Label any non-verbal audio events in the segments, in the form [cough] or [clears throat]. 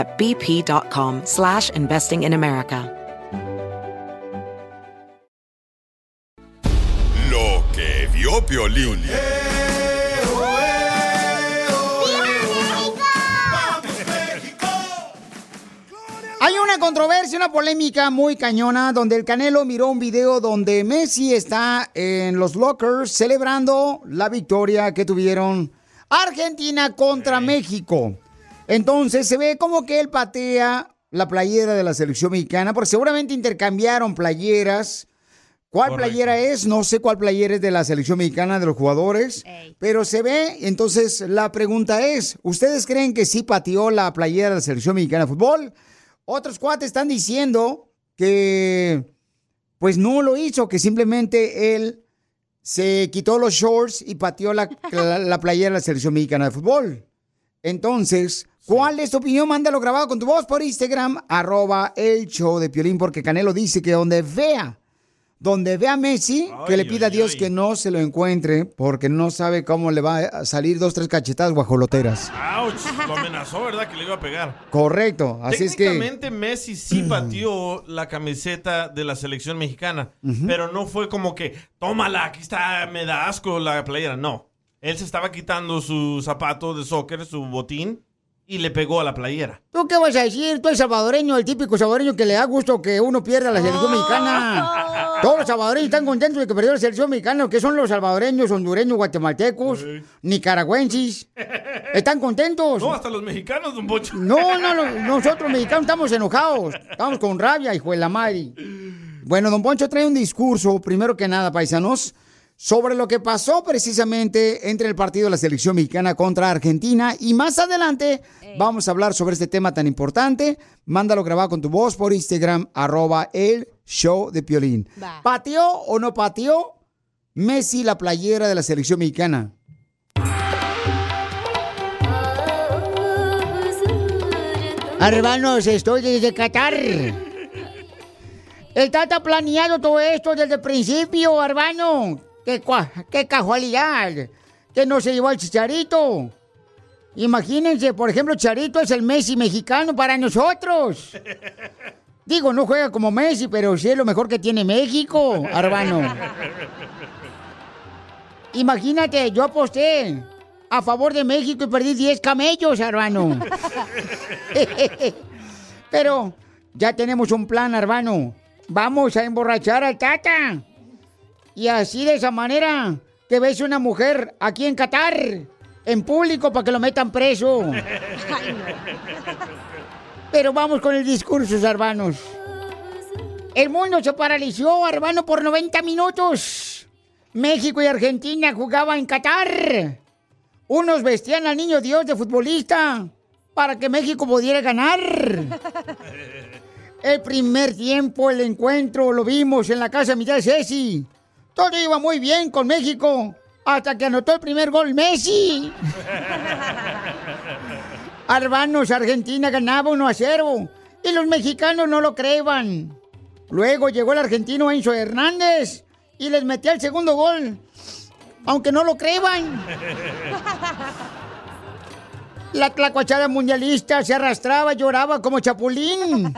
at bp.com slash investing in America. Lo que vio Piolín. Hay una controversia, una polémica muy cañona, donde el Canelo miró un video donde Messi está en los lockers celebrando la victoria que tuvieron Argentina contra México. Entonces se ve como que él patea la playera de la selección mexicana, porque seguramente intercambiaron playeras. ¿Cuál Correcto. playera es? No sé cuál playera es de la selección mexicana de los jugadores, pero se ve. Entonces la pregunta es, ¿ustedes creen que sí pateó la playera de la selección mexicana de fútbol? Otros cuates están diciendo que pues no lo hizo, que simplemente él se quitó los shorts y pateó la, la, la playera de la selección mexicana de fútbol. Entonces, ¿cuál es tu opinión? Mándalo grabado con tu voz por Instagram, arroba el show de Piolín, porque Canelo dice que donde vea, donde vea a Messi, que le pida a Dios que no se lo encuentre, porque no sabe cómo le va a salir dos, tres cachetadas guajoloteras. ¡Auch! Lo amenazó, ¿verdad? Que le iba a pegar. Correcto, así es que... Técnicamente Messi sí [clears throat] pateó la camiseta de la selección mexicana, Ujú. pero no fue como que, tómala, aquí está, me da asco la playera. No, él se estaba quitando su zapato de soccer, su botín, y le pegó a la playera. ¿Tú qué vas a decir? Tú eres salvadoreño, el típico salvadoreño que le da gusto que uno pierda la selección mexicana. Todos los salvadoreños están contentos de que perdió la selección mexicana, que son los salvadoreños, hondureños, guatemaltecos, nicaragüenses. ¿Están contentos? No, hasta los mexicanos, don Pocho. No, no, no, nosotros mexicanos estamos enojados. Estamos con rabia, hijo de la madre. Bueno, don Poncho trae un discurso, primero que nada, paisanos, sobre lo que pasó precisamente entre el partido de la selección mexicana contra Argentina. Y más adelante vamos a hablar sobre este tema tan importante. Mándalo grabado con tu voz por Instagram, arroba el show de Piolín. Va. ¿Pateó o no pateó Messi la playera de la selección mexicana? Hermanos, estoy desde Qatar. El Tata ha planeado todo esto desde el principio, hermano. Qué, qué casualidad. Que no se llevó al Chicharito. Imagínense, por ejemplo, Chicharito es el Messi mexicano para nosotros. Digo, no juega como Messi, pero sí es lo mejor que tiene México, hermano. Imagínate, yo aposté a favor de México y perdí 10 camellos, hermano. [laughs] Pero ya tenemos un plan, hermano. Vamos a emborrachar al Tata. Y así de esa manera que ves una mujer aquí en Qatar, en público, para que lo metan preso. [laughs] Pero vamos con el discurso, hermanos. El mundo se paralizó, hermano, por 90 minutos. México y Argentina jugaban en Qatar. Unos vestían al niño Dios de futbolista para que México pudiera ganar. [laughs] El primer tiempo, el encuentro, lo vimos en la casa de mi tía Ceci. Todo iba muy bien con México hasta que anotó el primer gol Messi. [laughs] Hermanos, Argentina ganaba 1 a 0 y los mexicanos no lo creían. Luego llegó el argentino Enzo Hernández y les metió el segundo gol, aunque no lo creían. [laughs] La tlacuachada mundialista se arrastraba, lloraba como chapulín.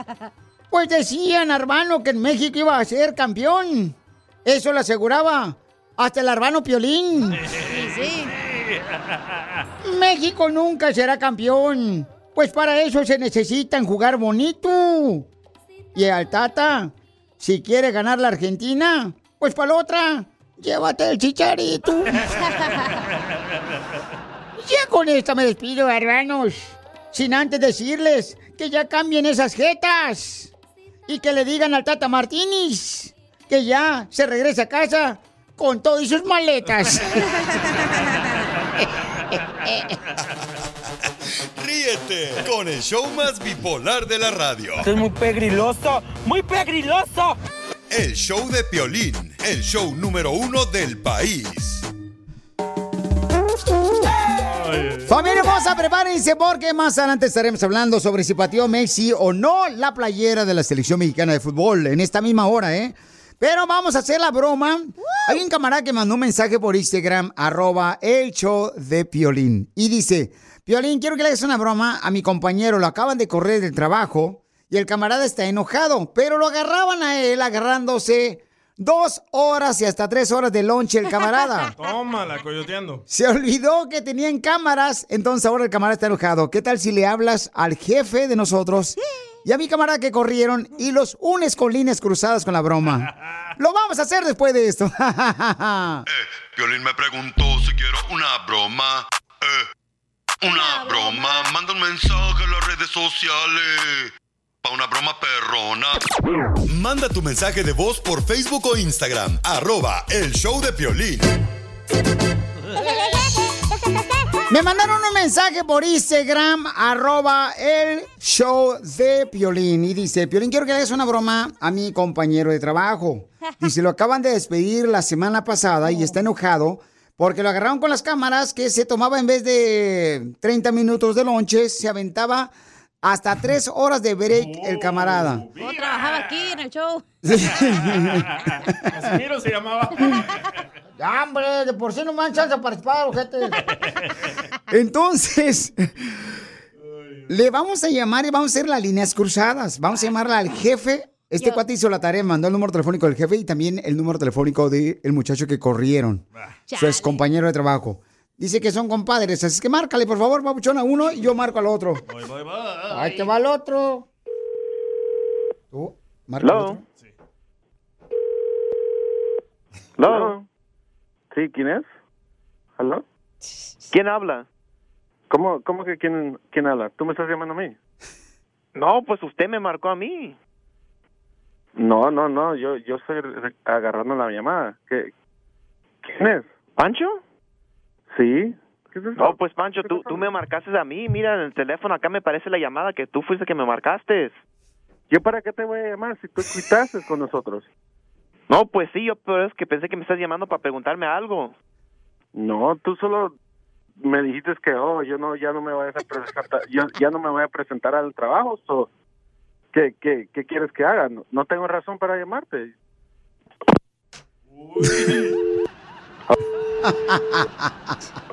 Pues decían, hermano, que en México iba a ser campeón. Eso lo aseguraba hasta el hermano Piolín. [laughs] México nunca será campeón. Pues para eso se necesitan jugar bonito. Y al Tata si quiere ganar la Argentina, pues para la otra, llévate el chicharito. [laughs] ya con esta me despido, hermanos. Sin antes decirles que ya cambien esas jetas. Y que le digan al Tata Martínez que ya se regrese a casa con todo y sus maletas. [laughs] Ríete con el show más bipolar de la radio. Esto es muy pegriloso, muy pegriloso. El show de Piolín, el show número uno del país. Familia hermosa, prepárense porque más adelante estaremos hablando sobre si pateó Messi o no la playera de la selección mexicana de fútbol en esta misma hora, ¿eh? Pero vamos a hacer la broma. Hay un camarada que mandó un mensaje por Instagram, arroba el show de Piolín. Y dice, Piolín, quiero que le hagas una broma a mi compañero. Lo acaban de correr del trabajo y el camarada está enojado. Pero lo agarraban a él agarrándose dos horas y hasta tres horas de lonche el camarada. [laughs] Tómala, coyoteando. Se olvidó que tenían cámaras, entonces ahora el camarada está enojado. ¿Qué tal si le hablas al jefe de nosotros y a mi camarada que corrieron y los unes con líneas cruzadas con la broma? [laughs] Lo vamos a hacer después de esto. [laughs] Piolín me preguntó si quiero una broma. Eh, una broma. Manda un mensaje a las redes sociales. Pa' una broma perrona. Manda tu mensaje de voz por Facebook o Instagram. Arroba el show de Piolín. [laughs] Me mandaron un mensaje por Instagram, arroba el show de Piolín. Y dice, Piolín, quiero que le hagas una broma a mi compañero de trabajo. [laughs] Dice, lo acaban de despedir la semana pasada y está enojado porque lo agarraron con las cámaras que se tomaba en vez de 30 minutos de lonche, se aventaba hasta 3 horas de break el camarada. Oh, trabajaba aquí en el show. Casimiro [laughs] se llamaba. [laughs] Ya, hombre, de por sí no me dan chance de participar, ojete. [laughs] Entonces, le vamos a llamar y vamos a hacer las líneas cruzadas. Vamos a llamarle al jefe. Este Yo- cuate hizo la tarea, mandó el número telefónico del jefe y también el número telefónico del muchacho que corrieron. Su ex compañero de trabajo. Dice que son compadres, así que márcale, por favor, papuchón, a uno y yo marco al otro. Voy, voy, voy. Ahí te va el otro. Tú, marca otro. ¿Hello? Sí, ¿quién es? ¿Hello? ¿Quién habla? ¿Cómo, cómo que quién, quién habla? ¿Tú me estás llamando a mí? No, pues usted me marcó a mí. No, no, no, yo, yo estoy agarrando la llamada. ¿Qué, ¿Quién es? ¿Pancho? Sí. ¿Qué es? No, pues Pancho, tú, tú me marcaste a mí. Mira, en el teléfono acá me parece la llamada que tú fuiste que me marcaste. ¿Yo para qué te voy a llamar si tú quitaste con nosotros? No, pues sí, yo pero es que pensé que me estás llamando para preguntarme algo. No, tú solo me dijiste que oh, yo no ya no me voy a presentar, yo ya no me voy a presentar al trabajo, so, ¿qué, qué, qué quieres que haga? No, no tengo razón para llamarte. [laughs]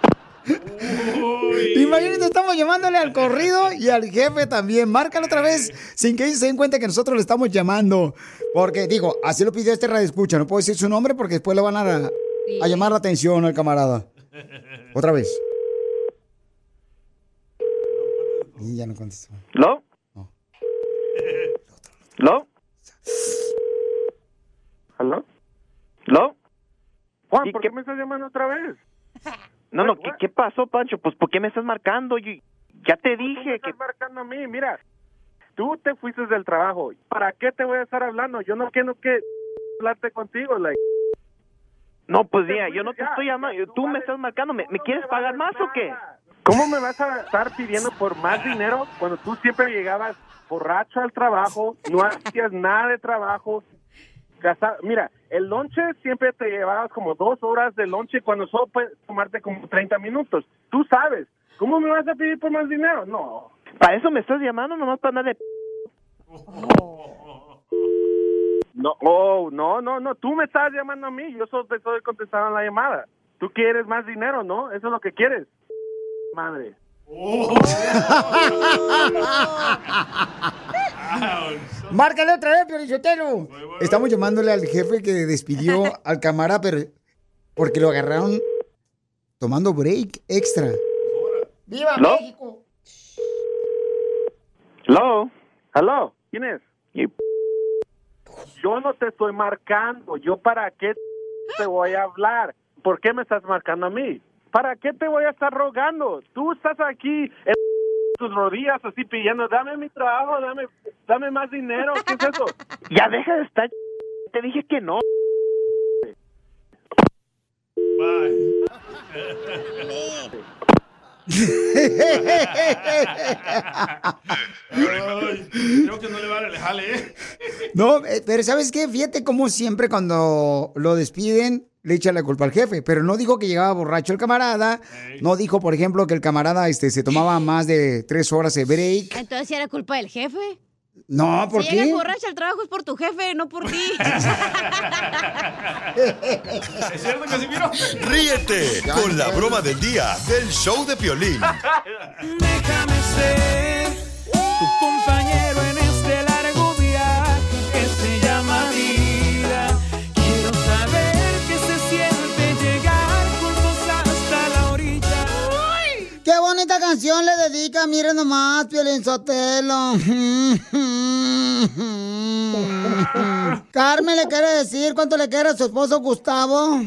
Imagínate, estamos llamándole al corrido y al jefe también. Márcalo otra vez sin que ellos se den cuenta que nosotros le estamos llamando. Porque, digo, así lo pidió este radio escucha. No puedo decir su nombre porque después le van a, a llamar la atención al camarada. Otra vez. Y ya no contestó. ¿Lo? ¿Lo? ¿Aló? ¿Lo? Juan, ¿por ¿qué- qué me estás llamando otra vez? [laughs] No, no, What, ¿qué, pasó, Pancho? Pues, ¿por qué me estás marcando? Yo, ya te Tú me dije que... estás marcando a mí, mira. Tú te fuiste del trabajo. ¿Para qué te voy a estar hablando? Yo no quiero que hablarte contigo, like. No, pues mira, yo no te estoy llamando. Tú Tú me estás marcando. ¿Me, tú me quieres me pagar más o qué? ¿Cómo me vas a estar pidiendo por más dinero cuando tú siempre llegabas borracho al trabajo, no hacías nada de trabajo? Casa- Mira, el lonche siempre te llevabas como dos horas de lonche cuando solo puedes tomarte como 30 minutos. Tú sabes. ¿Cómo me vas a pedir por más dinero? No. ¿Para eso me estás llamando? Nomás para andar de... [laughs] No, oh, no, no, no. Tú me estás llamando a mí. Yo solo te estoy contestando la llamada. Tú quieres más dinero, ¿no? Eso es lo que quieres. Madre. [laughs] [laughs] Márcale otra vez, Piorichotelo. Estamos llamándole al jefe que despidió [laughs] al camarada, pero porque lo agarraron tomando break extra. ¡Viva. México! ¿Lo? ¿Aló? ¿Quién es? Y- yo no te estoy marcando. ¿Yo para qué te voy a hablar? ¿Por qué me estás marcando a mí? ¿Para qué te voy a estar rogando? Tú estás aquí en tus rodillas así pidiendo, dame mi trabajo, dame, dame más dinero. ¿Qué es eso? [laughs] Ya deja de estar. Te dije que no. [laughs] Ay, creo que no le el jale, ¿eh? No, eh, pero ¿sabes qué? Fíjate cómo siempre cuando lo despiden le echan la culpa al jefe, pero no dijo que llegaba borracho el camarada, no dijo, por ejemplo, que el camarada este, se tomaba [laughs] más de tres horas de break. Entonces ¿sí era culpa del jefe. No, ¿por si llegas qué? borracha al trabajo es por tu jefe, no por ti. [laughs] ¿Es cierto, Casimiro? Ríete con la broma del día del show de Piolín. [laughs] Déjame ser tu compañero Canción le dedica, miren nomás, Piolín Sotelo. Carmen le quiere decir cuánto le quiere a su esposo Gustavo.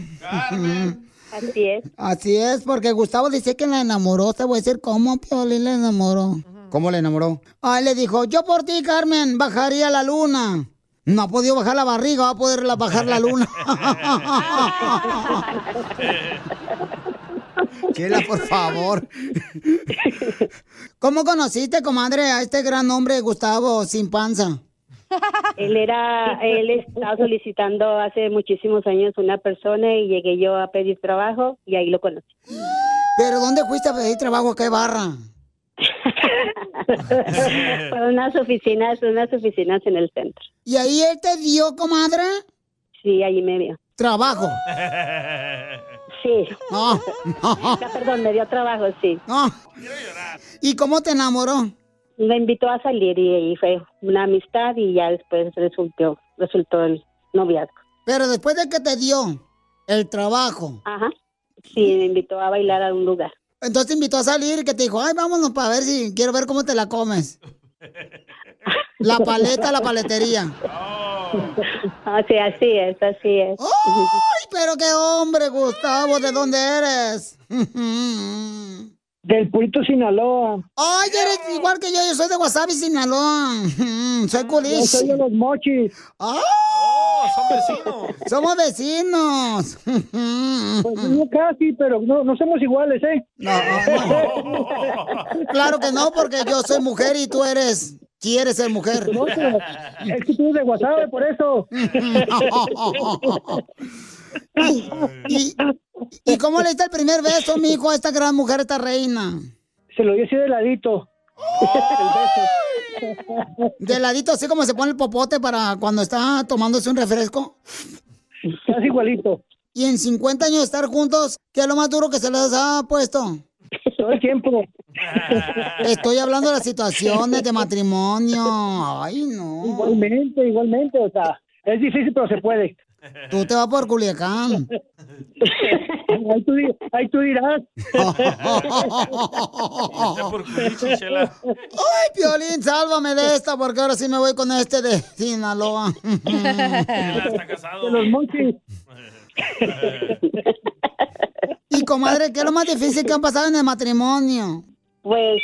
Así es. Así es, porque Gustavo dice que la enamoró. Te voy a decir cómo Piolín le enamoró. ¿Cómo le enamoró? Ay, le dijo, yo por ti, Carmen, bajaría la luna. No ha podido bajar la barriga, va a poder la- bajar la luna. [laughs] Chela, por favor. ¿Cómo conociste, comadre, a este gran hombre, Gustavo, sin panza? Él era, él estaba solicitando hace muchísimos años una persona y llegué yo a pedir trabajo y ahí lo conocí. ¿Pero dónde fuiste a pedir trabajo? ¿A qué barra? [laughs] Fue unas oficinas, unas oficinas en el centro. ¿Y ahí él te dio, comadre? Sí, allí me dio. Trabajo. [laughs] Sí. No. No, perdón, me dio trabajo, sí. No. ¿Y cómo te enamoró? Me invitó a salir y ahí fue una amistad y ya después resultó, resultó el noviazgo. Pero después de que te dio el trabajo, Ajá. Sí, me invitó a bailar a un lugar. entonces te invitó a salir y que te dijo, ay, vámonos para ver si quiero ver cómo te la comes. [laughs] La paleta, la paletería. Ah, sí, así es, así es. ¡Ay, pero qué hombre, Gustavo! ¿De dónde eres? [laughs] Del Purito, Sinaloa. ¡Ay, eres igual que yo! Yo soy de Wasabi, Sinaloa. Soy Yo culis. soy de los mochis. ¡Ah! son vecinos. ¡Somos vecinos! Pues no casi, pero no, no somos iguales, ¿eh? No, Claro que no, porque yo soy mujer y tú eres... ¿Quieres ser mujer? No, pero es que tú eres de WhatsApp, por eso. [laughs] [laughs] ¿Y, ¿Y cómo le diste el primer beso, mijo, a esta gran mujer, esta reina? Se lo di así de ladito. De ladito, así como se pone el popote para cuando está tomándose un refresco. Casi igualito. Y en 50 años de estar juntos, ¿qué es lo más duro que se les ha puesto? Todo el tiempo. Estoy hablando de las situaciones de matrimonio. Ay, no. Igualmente, igualmente, o sea, es difícil, pero se puede. Tú te vas por Culiacán. Ahí tú, ahí tú dirás. Ay, Piolín, sálvame de esta, porque ahora sí me voy con este de Sinaloa. De los monchis. Y comadre, ¿qué es lo más difícil que han pasado en el matrimonio? Pues,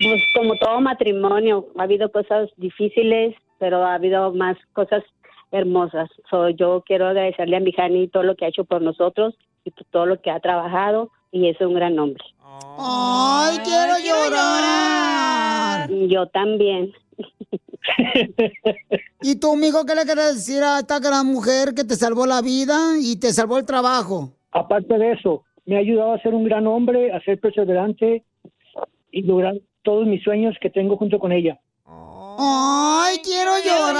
pues como todo matrimonio, ha habido cosas difíciles, pero ha habido más cosas hermosas. So, yo quiero agradecerle a mi Jani todo lo que ha hecho por nosotros y todo lo que ha trabajado y es un gran hombre. Ay, quiero llorar. Yo también. [laughs] ¿Y tú, mijo, qué le quieres decir a esta gran mujer que te salvó la vida y te salvó el trabajo? Aparte de eso, me ha ayudado a ser un gran hombre, a ser perseverante y lograr todos mis sueños que tengo junto con ella. Ay, quiero llorar.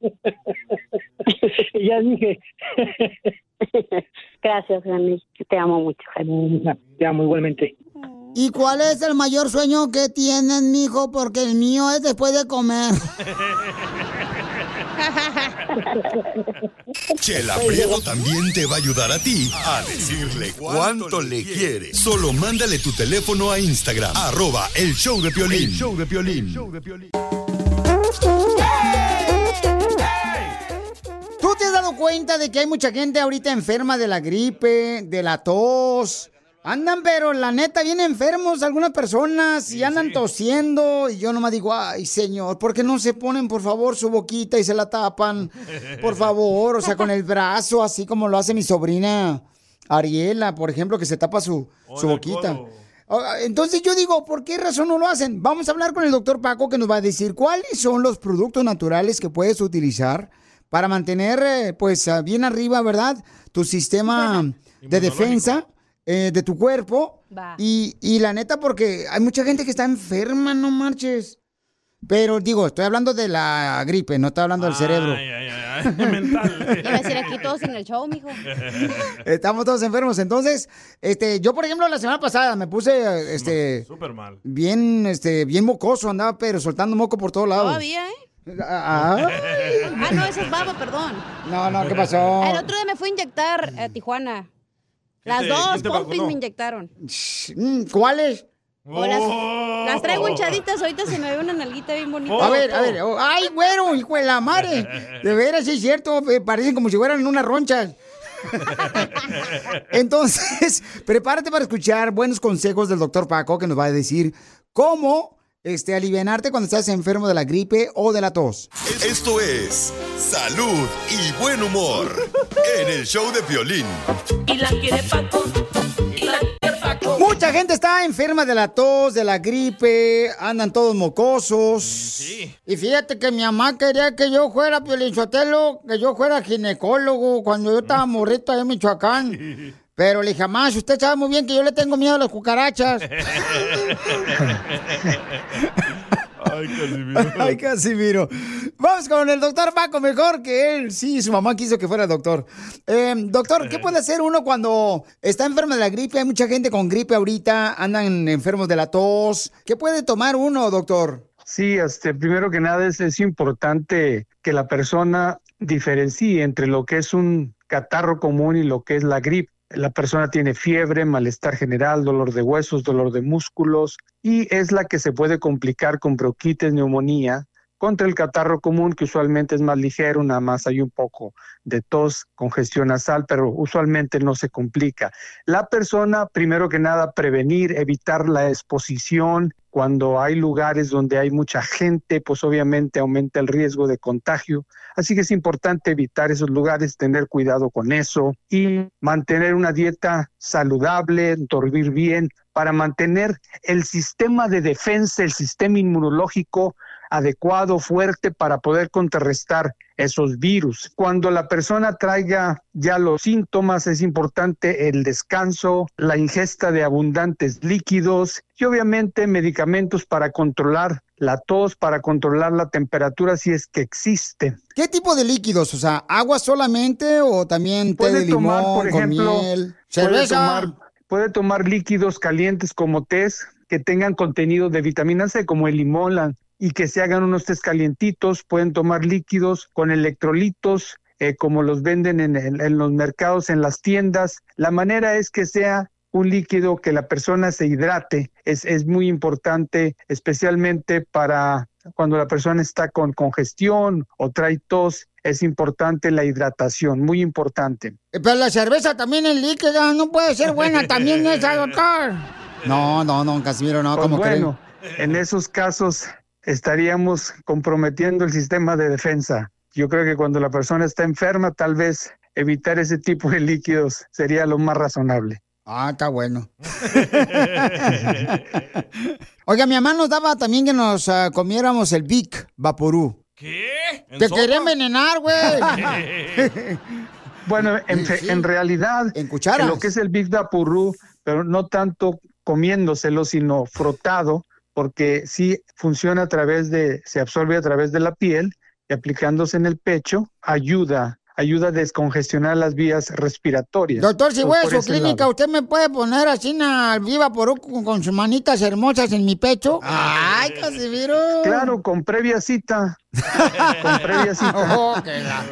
[laughs] ya dije. [laughs] Gracias, Jani. Te amo mucho, Jani. Te amo igualmente. ¿Y cuál es el mayor sueño que tienes, mijo? Porque el mío es después de comer. [laughs] Chela Prieto también te va a ayudar a ti a decirle cuánto le quieres. Solo mándale tu teléfono a Instagram, arroba show de Piolín. El show de Piolín. ¿Tú te has dado cuenta de que hay mucha gente ahorita enferma de la gripe, de la tos, Andan, pero la neta, bien enfermos algunas personas y andan tosiendo. Y yo nomás digo, ay, señor, ¿por qué no se ponen, por favor, su boquita y se la tapan? Por favor, o sea, con el brazo, así como lo hace mi sobrina Ariela, por ejemplo, que se tapa su, su boquita. Entonces yo digo, ¿por qué razón no lo hacen? Vamos a hablar con el doctor Paco que nos va a decir cuáles son los productos naturales que puedes utilizar para mantener, eh, pues, ah, bien arriba, ¿verdad? Tu sistema de defensa eh, de tu cuerpo. Va. Y, y la neta, porque hay mucha gente que está enferma, no marches. Pero digo, estoy hablando de la gripe, no estoy hablando del cerebro. Ay, ay, ay, ay, [laughs] mental. Iba a decir aquí todos en el show, mijo. [laughs] Estamos todos enfermos. Entonces, este, yo, por ejemplo, la semana pasada me puse, este, Súper mal. bien, este, bien mocoso, andaba, pero soltando moco por todos lados. Todavía, ¿eh? Ah, Ah, no, esa es baba, perdón. no, no, ¿qué pasó? El otro día me fui a inyectar a Tijuana. Las dos pompis me inyectaron. ¿Cuáles? O las, las traigo hinchaditas, ahorita se me ve una nalguita bien bonita. A ver, a ver, oh, ay, güero, hijo de la madre. [laughs] De veras, sí es cierto, eh, parecen como si fueran unas ronchas. [laughs] Entonces, prepárate para escuchar buenos consejos del doctor Paco que nos va a decir cómo este, alivianarte cuando estás enfermo de la gripe o de la tos. Esto es salud y buen humor en el show de violín. Y la quiere Paco. Y la quiere Paco. Mucha gente está enferma de la tos, de la gripe, andan todos mocosos. Y fíjate que mi mamá quería que yo fuera Piolinchotelo, que yo fuera ginecólogo cuando yo estaba morrito allá en Michoacán. Pero le dije, jamás, usted sabe muy bien que yo le tengo miedo a las cucarachas. [laughs] Ay, Casimiro. [laughs] Ay, Casimiro. Vamos con el doctor Paco, mejor que él. Sí, su mamá quiso que fuera doctor. Eh, doctor, ¿qué puede hacer uno cuando está enfermo de la gripe? Hay mucha gente con gripe ahorita, andan enfermos de la tos. ¿Qué puede tomar uno, doctor? Sí, este, primero que nada es, es importante que la persona diferencie entre lo que es un catarro común y lo que es la gripe. La persona tiene fiebre, malestar general, dolor de huesos, dolor de músculos y es la que se puede complicar con bronquitis, neumonía, contra el catarro común que usualmente es más ligero, nada más hay un poco de tos, congestión nasal, pero usualmente no se complica. La persona, primero que nada, prevenir, evitar la exposición. Cuando hay lugares donde hay mucha gente, pues obviamente aumenta el riesgo de contagio. Así que es importante evitar esos lugares, tener cuidado con eso y mantener una dieta saludable, dormir bien, para mantener el sistema de defensa, el sistema inmunológico adecuado, fuerte para poder contrarrestar esos virus. Cuando la persona traiga ya los síntomas, es importante el descanso, la ingesta de abundantes líquidos y obviamente medicamentos para controlar la tos, para controlar la temperatura si es que existe. ¿Qué tipo de líquidos? O sea, ¿agua solamente o también té Puede de limón tomar, por con ejemplo, miel? puede tomar, puede tomar líquidos calientes como tés que tengan contenido de vitamina C, como el limón, la- y que se hagan unos tés calientitos. Pueden tomar líquidos con electrolitos, eh, como los venden en, los mercados, en las tiendas. La manera es que sea un líquido que la persona se hidrate. Es, es muy importante, especialmente para cuando la persona está con congestión o trae tos. Es importante la hidratación, muy importante. Pero la cerveza también es líquida, no puede ser buena [laughs] también esa, doctor. No, no, no, Casimiro, no, Pues como bueno, en esos casos estaríamos comprometiendo el sistema de defensa. Yo creo que cuando la persona está enferma, tal vez evitar ese tipo de líquidos sería lo más razonable. Ah, está bueno. [laughs] Oiga, mi mamá nos daba también que nos ah, comiéramos el Vic Vaporú. ¿Qué? Te quería envenenar, güey. [laughs] Bueno, en, en realidad, cucharas. lo que es el Big Vaporru, pero no tanto comiéndoselo, sino frotado, porque sí funciona a través de, se absorbe a través de la piel y aplicándose en el pecho, ayuda, ayuda a descongestionar las vías respiratorias. Doctor, si voy a por su clínica, lado. ¿usted me puede poner así al Viva Porú con, con sus manitas hermosas en mi pecho? Ay, Casimiro. Claro, con previa cita. [laughs] con previa cita. [laughs] Oh,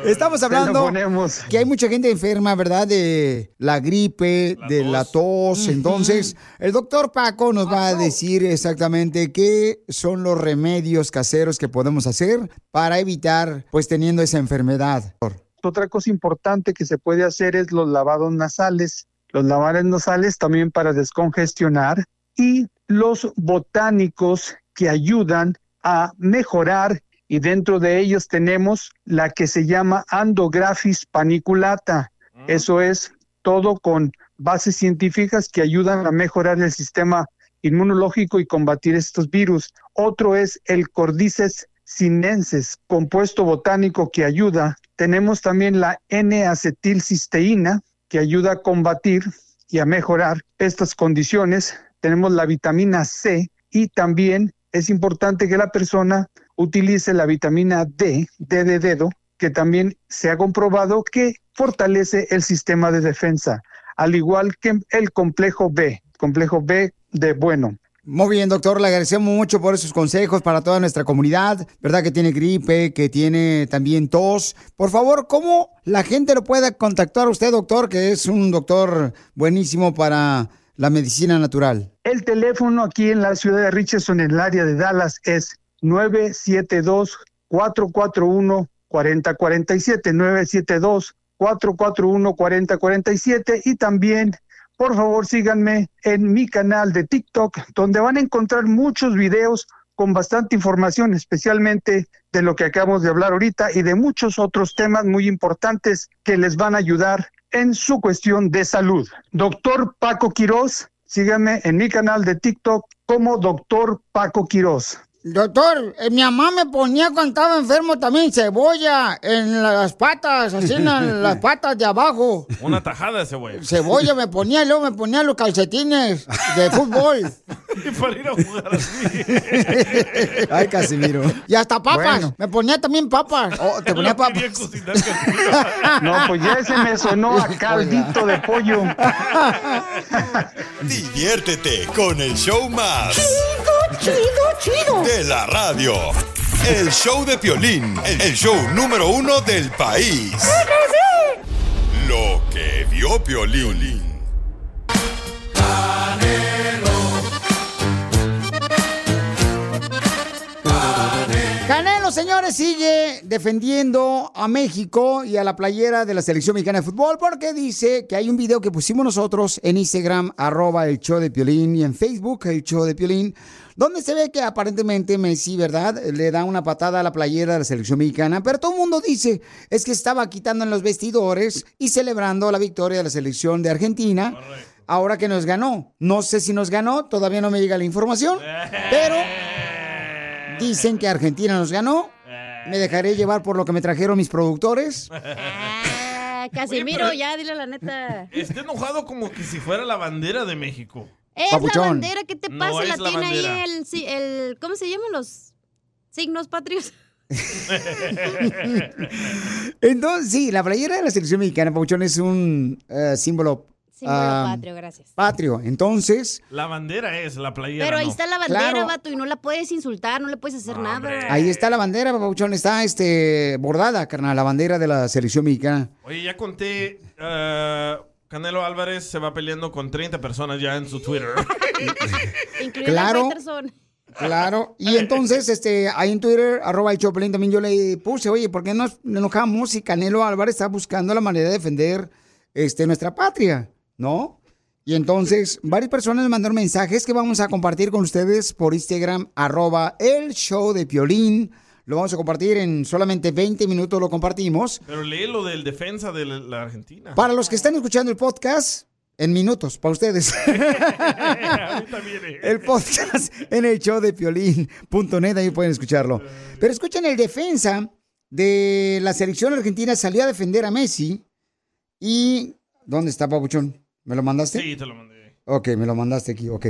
Estamos hablando ponemos. que hay mucha gente enferma, ¿verdad? De la gripe, de la tos. Entonces, el doctor Paco nos va a decir exactamente qué son los remedios caseros que podemos hacer para evitar, pues, teniendo esa enfermedad. Otra cosa importante que se puede hacer es los lavados nasales. Los lavados nasales también para descongestionar y los botánicos que ayudan a mejorar y dentro de ellos tenemos la que se llama Andografis paniculata. Eso es todo con bases científicas que ayudan a mejorar el sistema inmunológico y combatir estos virus. Otro es el Cordyceps sinensis, compuesto botánico que ayuda. Tenemos también la N-acetilcisteína, que ayuda a combatir y a mejorar estas condiciones. Tenemos la vitamina C y también es importante que la persona utilice la vitamina D, D de dedo, que también se ha comprobado que fortalece el sistema de defensa, al igual que el complejo B, complejo B de bueno. Muy bien, doctor, le agradecemos mucho por esos consejos para toda nuestra comunidad, ¿verdad? Que tiene gripe, que tiene también tos. Por favor, ¿cómo la gente lo puede contactar usted, doctor, que es un doctor buenísimo para la medicina natural? El teléfono aquí en la ciudad de Richardson, en el área de Dallas, es 972-441-4047, 972-441-4047 y también, por favor, síganme en mi canal de TikTok, donde van a encontrar muchos videos con bastante información, especialmente de lo que acabamos de hablar ahorita y de muchos otros temas muy importantes que les van a ayudar en su cuestión de salud. Doctor Paco Quiroz, síganme en mi canal de TikTok como Doctor Paco Quiroz. Doctor, eh, mi mamá me ponía cuando estaba enfermo también cebolla en las patas, así en las [laughs] patas de abajo. Una tajada de cebolla. Cebolla me ponía y luego me ponía los calcetines de fútbol. [laughs] Y para ir a jugar así. [laughs] Ay, Casimiro. Y hasta papas. Bueno. Me ponía también papas. Oh, te ponía papas. No, pues ya ese me sonó a caldito de pollo. Diviértete con el show más. Chido, chido, De la radio. El show de Piolín, el show número uno del país. Lo que vio Piolín. Canelo, señores, sigue defendiendo a México y a la playera de la selección mexicana de fútbol porque dice que hay un video que pusimos nosotros en Instagram, arroba el show de Piolín, y en Facebook, el show de Piolín, donde se ve que aparentemente Messi, ¿verdad?, le da una patada a la playera de la selección mexicana, pero todo el mundo dice es que estaba quitando en los vestidores y celebrando la victoria de la selección de Argentina. Ahora que nos ganó. No sé si nos ganó, todavía no me llega la información, pero dicen que Argentina nos ganó. Me dejaré llevar por lo que me trajeron mis productores. [laughs] Ah, Casimiro, ya dile la neta. Está enojado como que si fuera la bandera de México. Es Papuchón. la bandera, ¿qué te pasa? la tiene ahí bandera. el. ¿Cómo se llaman los signos patrios? [laughs] Entonces, sí, la playera de la selección mexicana, Pauchón, es un eh, símbolo, Símbolo ah, patrio, gracias. patrio. Entonces, La bandera es la playera. Pero ahí no. está la bandera, Claro. vato, y no la puedes insultar, no le puedes hacer nada. ahí está la bandera, Pauchón, está este, bordada, carnal, la bandera de la selección mexicana. Oye, ya conté. eh, Canelo Álvarez se va peleando con 30 personas ya en su Twitter. [laughs] Incluido Claro. Peterson. Claro, y entonces, este, ahí en Twitter, arroba el Choplin, también yo le puse, oye, ¿por qué nos enojamos si Canelo Álvarez está buscando la manera de defender este, nuestra patria? ¿No? Y entonces, varias personas me mandaron mensajes que vamos a compartir con ustedes por Instagram, arroba el show de Piolín. Lo vamos a compartir en solamente 20 minutos, lo compartimos. Pero lee lo del defensa de la- Argentina. Para los que están escuchando el podcast, en minutos, para ustedes. [laughs] Viene. el podcast en el show de piolín.net, ahí pueden escucharlo. Pero escuchen, el defensa de la selección argentina salió a defender a Messi y... ¿Dónde está, Pabuchón? ¿Me lo mandaste? Sí, te lo mandé. Ok, me lo mandaste aquí, ok.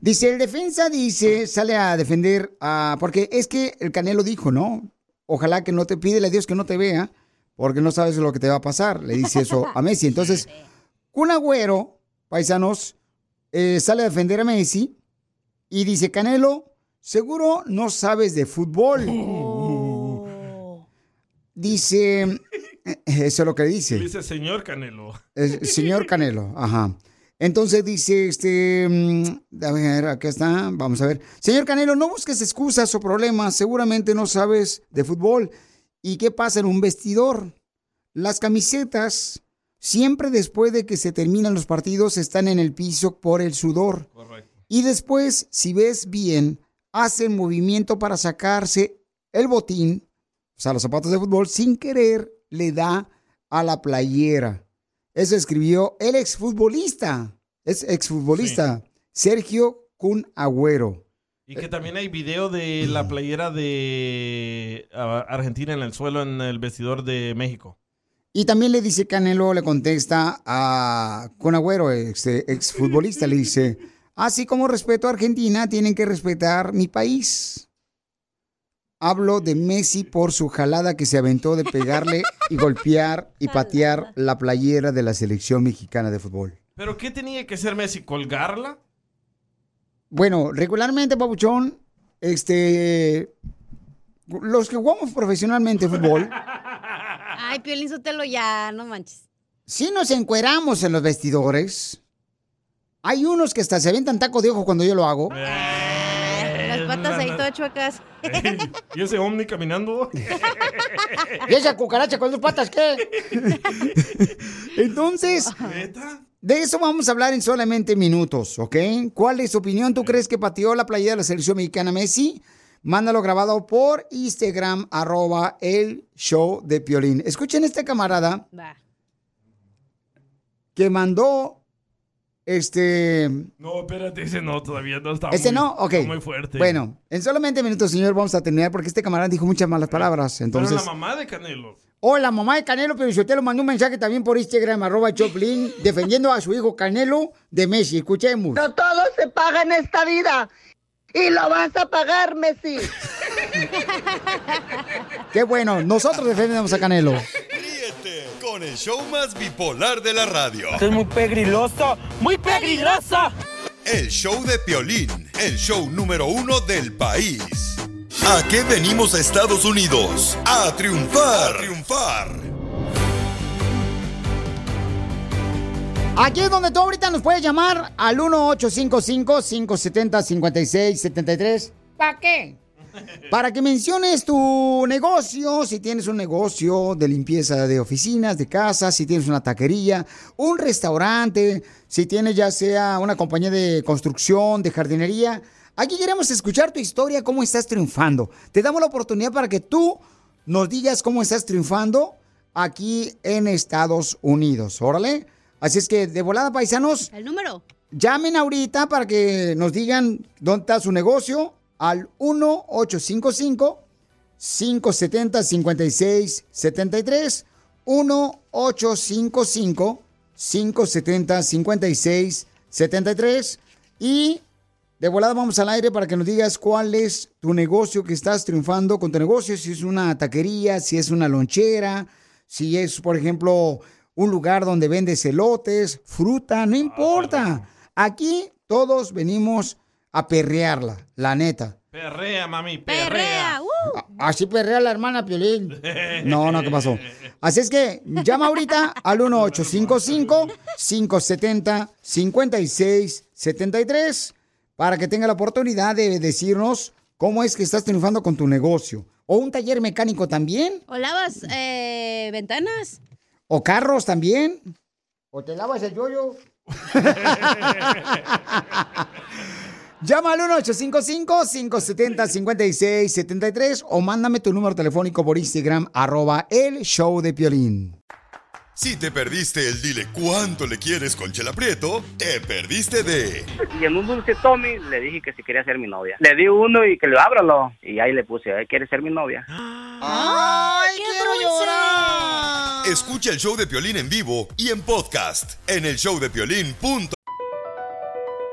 Dice, el defensa dice, sale a defender a... Porque es que el Canelo dijo, ¿no? Ojalá que no te pídele a Dios que no te vea, porque no sabes lo que te va a pasar. Le dice eso a [laughs] Messi. Entonces, un agüero, paisanos, eh, sale a defender a Messi y dice, Canelo, seguro no sabes de fútbol. Dice, eh, [laughs] eso es lo que dice. Dice señor Canelo. [laughs] El señor Canelo, ajá. Entonces dice, este, mm, a ver, acá está, vamos a ver. Señor Canelo, no busques excusas o problemas, seguramente no sabes de fútbol. ¿Y qué pasa en un vestidor? las camisetas, siempre después de que se terminan los partidos, están en el piso por el sudor. Y después, si ves bien, hacen movimiento para sacarse el botín, o sea, los zapatos de fútbol, sin querer le da a la playera. Eso escribió el exfutbolista, es exfutbolista, Sergio Kun Agüero. Y que también hay video de la playera de Argentina en el suelo en el vestidor de México. Y también le dice Canelo, le contesta a Kun Agüero, ex, exfutbolista, le dice, así como respeto a Argentina, tienen que respetar mi país. Hablo de Messi por su jalada que se aventó de pegarle y golpear y patear la playera de la selección mexicana de fútbol. ¿Pero qué tenía que hacer Messi? ¿Colgarla? Bueno, regularmente, Pabuchón, este. Los que jugamos profesionalmente fútbol, [laughs] Ay, Piolín Sotelo, ya, no manches. si nos encueramos en los vestidores. Hay unos que hasta se aventan taco de ojo cuando yo lo hago. Las patas ahí todas chuecas. [laughs] ¿Y ese ovni caminando? [laughs] ¿Y esa cucaracha con dos patas qué? [laughs] Entonces, de eso vamos a hablar en solamente minutos, ¿ok? ¿Cuál es tu opinión? ¿Tú crees que pateó la playera de la selección mexicana Messi? Mándalo grabado por Instagram, arroba el show de Piolín. Escuchen este camarada Va. que mandó este... No, espérate, ese no, todavía no está Ese muy, no, ok. está muy fuerte. Bueno, en solamente minutos, señor, vamos a terminar porque este camarada dijo muchas malas palabras. Entonces, Pero la mamá de Canelo. o la mamá de Canelo, pero usted lo mandó un mensaje también por Instagram, arroba Choplin, [laughs] defendiendo a su hijo Canelo de Messi. Escuchemos. No todo se paga en esta vida. Y lo vas a pagar, Messi. Qué bueno, nosotros defendemos a Canelo. [laughs] Con el show más bipolar de la radio. Esto es muy pegriloso, muy pegriloso. El show de Piolín, el show número uno del país. ¿A qué venimos a Estados Unidos? A triunfar. A triunfar. Aquí es donde tú ahorita nos puedes llamar al 1855-570-5673. ¿Para qué? Para que menciones tu negocio, si tienes un negocio de limpieza de oficinas, de casas, si tienes una taquería, un restaurante, si tienes ya sea una compañía de construcción, de jardinería. Aquí queremos escuchar tu historia, cómo estás triunfando. Te damos la oportunidad para que tú nos digas cómo estás triunfando aquí en Estados Unidos. Órale. Así es que de volada, paisanos, El número. llamen ahorita para que nos digan dónde está su negocio al 1-855-570-5673. 1-855-570-5673. Y de volada vamos al aire para que nos digas cuál es tu negocio que estás triunfando con tu negocio. Si es una taquería, si es una lonchera, si es, por ejemplo, un lugar donde vendes elotes, fruta, no importa. Aquí todos venimos a perrearla, la neta. Perrea, mami, perrea. Así perrea la hermana Piolín. [laughs] No, no, ¿qué pasó? Así es que llama ahorita al 1855-570-5673 para que tenga la oportunidad de decirnos cómo es que estás triunfando con tu negocio. O un taller mecánico también. ¿O lavas eh, ventanas? O carros también. O te lavas el yoyo. [laughs] Llama al 1-855-570-5673 o mándame tu número telefónico por Instagram, arroba el show de Piolín. Si te perdiste el dile cuánto le quieres con Chela Prieto, te perdiste de Y en un dulce Tommy le dije que si quería ser mi novia. Le di uno y que lo ábralo. Y ahí le puse, "Ay, ¿quieres ser mi novia? ¡Ay, quiero llorar! Escucha el show de Piolín en vivo y en podcast en el showdepiolín.com.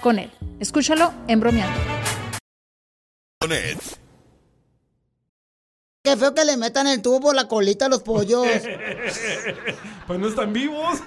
con él. Escúchalo en bromeando. Qué feo que le metan el tubo por la colita a los pollos. [laughs] pues no están vivos.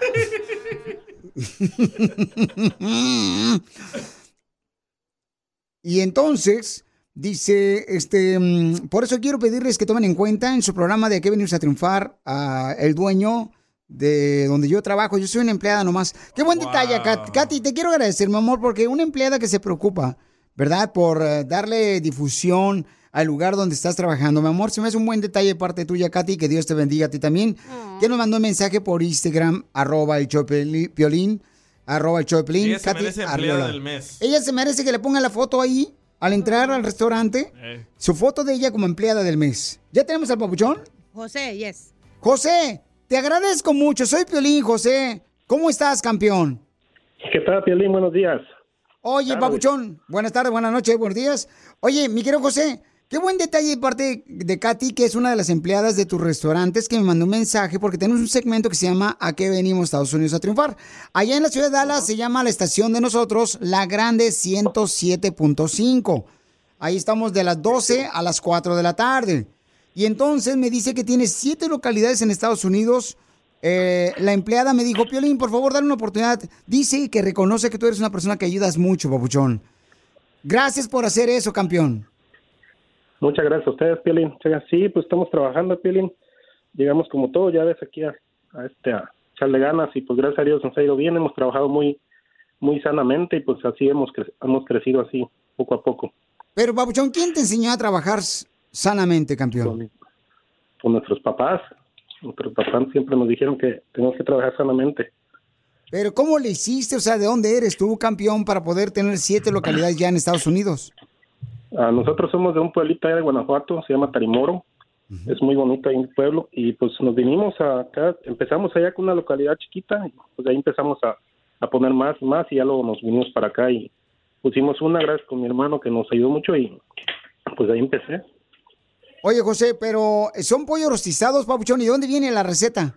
y entonces, dice, este, mm, por eso quiero pedirles que tomen en cuenta en su programa de qué venimos a triunfar a el dueño de donde yo trabajo. Yo soy una empleada nomás. Qué buen detalle, Kat- Katy. Te quiero agradecer, mi amor, porque una empleada que se preocupa, ¿verdad? Por eh, darle difusión al lugar donde estás trabajando. Mi amor, se me hace un buen detalle de parte tuya, Katy. Que Dios te bendiga a ti también. Que nos mandó un mensaje por Instagram, arroba el arroba el Ella se Katy merece empleada Arriola. del mes. Ella se merece que le pongan la foto ahí al entrar al restaurante. Eh. Su foto de ella como empleada del mes. ¿Ya tenemos al papuchón? José, yes. José, te agradezco mucho. Soy Piolín, José. ¿Cómo estás, campeón? ¿Qué tal, Piolín? Buenos días. Oye, Tardes. papuchón. Buenas tardes, buenas noches, buenos días. Oye, mi querido José, qué buen detalle de parte de Katy, que es una de las empleadas de tus restaurantes, que me mandó un mensaje porque tenemos un segmento que se llama ¿A qué venimos Estados Unidos a triunfar? Allá en la ciudad de Dallas se llama la estación de nosotros La Grande 107.5. Ahí estamos de las 12 a las 4 de la tarde. Y entonces me dice que tiene siete localidades en Estados Unidos. Eh, la empleada me dijo, Piolín, por favor, dale una oportunidad. Dice que reconoce que tú eres una persona que ayudas mucho, papuchón. Gracias por hacer eso, campeón. Muchas gracias a ustedes, Piolín. Sí, pues estamos trabajando, Piolín. Llegamos como todo, ya ves, aquí a, a este, a echarle ganas y pues gracias a Dios nos ha ido bien. Hemos trabajado muy muy sanamente y pues así hemos, cre- hemos crecido así, poco a poco. Pero, papuchón, ¿quién te enseñó a trabajar sanamente, campeón? Con nuestros papás, nuestros papás siempre nos dijeron que tenemos que trabajar sanamente. Pero, ¿cómo le hiciste? O sea, ¿de dónde eres tú, campeón, para poder tener siete localidades ya en Estados Unidos? Ah, nosotros somos de un pueblito allá de Guanajuato, se llama Tarimoro. Es muy bonito ahí el pueblo y pues nos vinimos acá, empezamos allá con una localidad chiquita y pues de ahí empezamos a, a poner más y más y ya luego nos vinimos para acá y pusimos una gracias con mi hermano que nos ayudó mucho y pues ahí empecé. Oye, José, pero son pollos rostizados, papuchón. ¿Y de dónde viene la receta?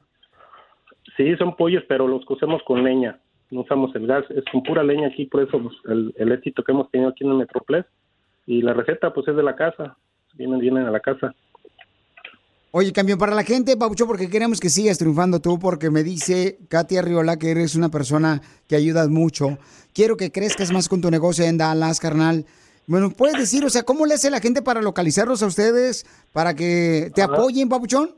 Sí, son pollos, pero los cocemos con leña. No usamos el gas, es con pura leña aquí, por eso pues, el, el éxito que hemos tenido aquí en el Metroplex. Y la receta, pues, es de la casa. Vienen, vienen a la casa. Oye, campeón, para la gente, Papucho, porque queremos que sigas triunfando tú, porque me dice Katia Riola que eres una persona que ayudas mucho. Quiero que crezcas más con tu negocio en Dallas, carnal. Bueno, ¿puedes decir, o sea, cómo le hace la gente para localizarlos a ustedes, para que te Ajá. apoyen, Papuchón?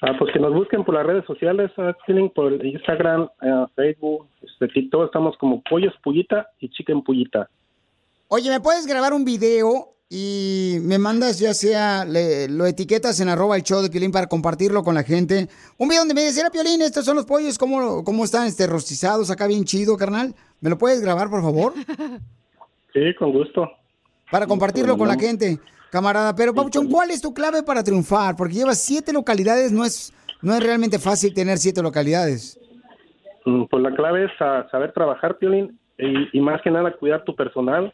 Ah, pues que nos busquen por las redes sociales, ah, tienen por Instagram, ah, Facebook, este, TikTok, estamos como Pollos Pullita y Chicken Pullita. Oye, ¿me puedes grabar un video y me mandas ya sea, le- lo etiquetas en arroba el show de Piolín para compartirlo con la gente? Un video donde me dice, "Mira, Piolín, estos son los pollos, ¿cómo, cómo están este, rostizados acá bien chido, carnal? ¿Me lo puedes grabar, por favor? [laughs] Sí, con gusto. Para compartirlo con la gente, camarada. Pero, Papuchón, ¿cuál es tu clave para triunfar? Porque llevas siete localidades, no es, no es realmente fácil tener siete localidades. Mm, Pues la clave es ah, saber trabajar, Piolín, y, y más que nada cuidar tu personal,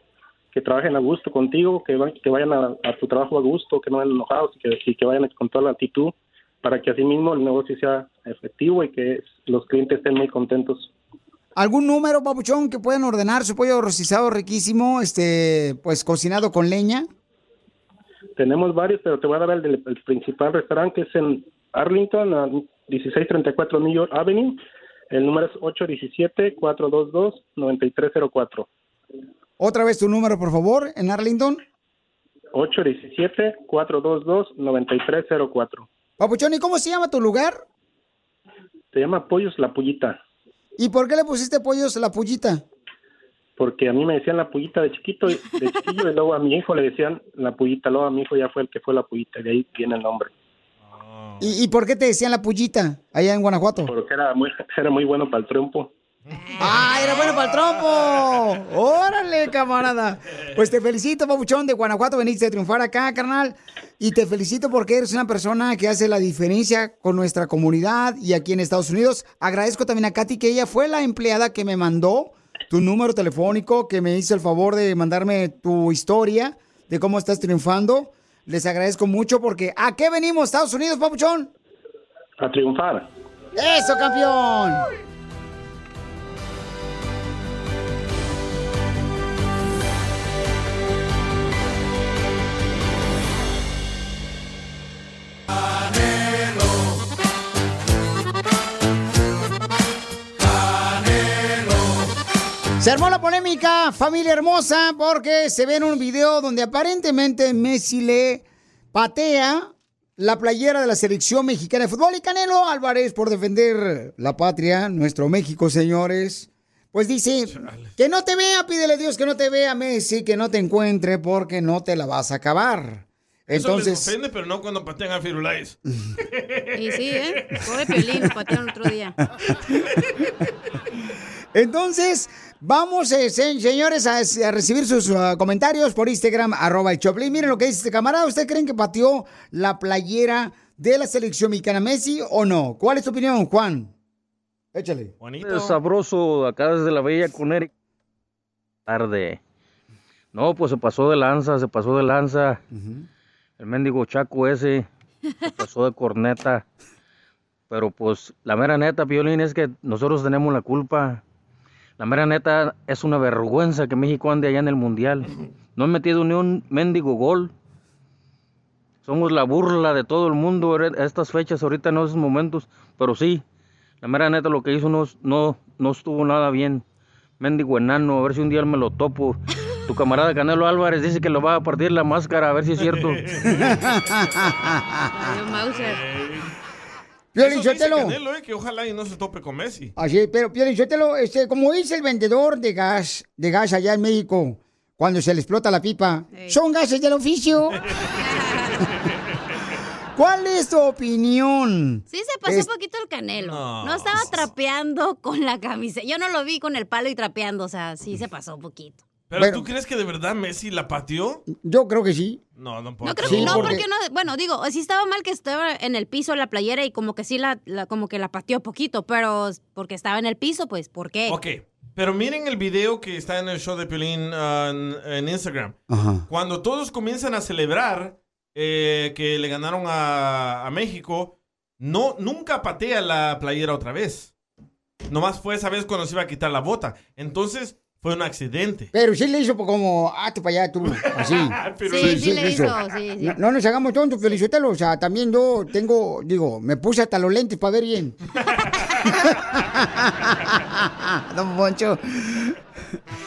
que trabajen a gusto contigo, que, va- que vayan a, a tu trabajo a gusto, que no vayan enojados y que, y que vayan con toda la actitud para que así mismo el negocio sea efectivo y que los clientes estén muy contentos. ¿Algún número, Papuchón, que puedan ordenar su pollo rostizado riquísimo, este, pues cocinado con leña? Tenemos varios, pero te voy a dar el, del- el principal restaurante que es en Arlington, a 1634 New York Avenue. El número es 817-422-9304. Otra vez tu número, por favor, en Arlington. 817-422-9304. Papuchón, ¿y cómo se llama tu lugar? Se llama Pollos La Pullita, ¿Y por qué le pusiste pollos la pullita? porque a mí me decían La Pullita de chiquito, de chiquillo, y luego a mi hijo le decían La Pullita, luego a mi hijo ya fue el que fue La Pullita, de ahí viene el nombre. ¿Y, y por qué te decían la pullita allá en Guanajuato? Porque era muy, era muy bueno para el triunfo. ¡Ah, era bueno para el trompo! ¡Órale, camarada! Pues te felicito, papuchón, de Guanajuato. Veniste a triunfar acá, carnal. Y te felicito porque eres una persona que hace la diferencia con nuestra comunidad y aquí en Estados Unidos. Agradezco también a Katy, que ella fue la empleada que me mandó tu número telefónico, que me hizo el favor de mandarme tu historia de cómo estás triunfando. Les agradezco mucho porque ¿a qué venimos, Estados Unidos, papuchón? A triunfar. ¡Eso, campeón! Se armó la polémica, familia hermosa, porque se ve en un video donde aparentemente Messi le patea la playera de la selección mexicana de fútbol y Canelo Álvarez por defender la patria, nuestro México, señores. Pues dice, que no te vea, pídele a Dios que no te vea Messi, que no te encuentre porque no te la vas a acabar. Eso les Entonces, ofende, pero no cuando patean a Firulais. Y sí, ¿eh? Pobre Piolín, lo patearon otro día. [laughs] Entonces, vamos, eh, se- señores, a, a recibir sus ah, comentarios por Instagram, arroba el Choplin. Miren lo que dice este camarada. ¿Usted creen que pateó la playera de la selección mexicana Messi o no? ¿Cuál es tu opinión, Juan? Échale. Es sabroso acá desde la Bella con Eric. Tarde. No, pues se pasó de lanza, se pasó de lanza. El mendigo chaco ese se pasó de corneta. Pero pues la mera neta, Violín, es que nosotros tenemos la culpa. La mera neta es una vergüenza que México ande allá en el Mundial. No han metido ni un mendigo gol. Somos la burla de todo el mundo a estas fechas, ahorita en esos momentos. Pero sí, la mera neta lo que hizo no, no, no estuvo nada bien. Mendigo enano, a ver si un día me lo topo. Tu camarada Canelo Álvarez dice que lo va a partir la máscara, a ver si es cierto. [laughs] Piolín, Eso dice Sotelo. Canelo, eh, que ojalá y no se tope con Messi. Así, pero Piolín, Sotelo, este, como dice el vendedor de gas, de gas allá en México, cuando se le explota la pipa, son gases del oficio. [laughs] ¿Cuál es tu opinión? Sí se pasó Es- un poquito el canelo. No. No. estaba trapeando con la camisa. Yo no lo vi con el palo y trapeando, o sea, sí se pasó un poquito. ¿Pero Bueno. tú crees que de verdad Messi la pateó? Yo creo que sí. No, no No creo Sí, que no, porque- porque no, bueno, digo, sí estaba mal que estaba en el piso la playera y como que sí la, la- como que la pateó poquito, pero porque estaba en el piso, pues, ¿por qué? Ok, pero miren el video que está en el show de Piolín ah, en, en Instagram. Ajá. Cuando todos comienzan a celebrar eh, que le ganaron a, a México, no, nunca patea la playera otra vez. Nomás fue esa vez cuando se iba a quitar la bota. Entonces, fue un accidente. Pero sí le hizo como, hazte para allá tú, así. [laughs] Pero Sí, sí le hizo, sí, sí. No, no nos hagamos tontos, Felicitelo. O sea, también yo tengo, digo, me puse hasta los lentes para ver bien. [laughs] Don Poncho.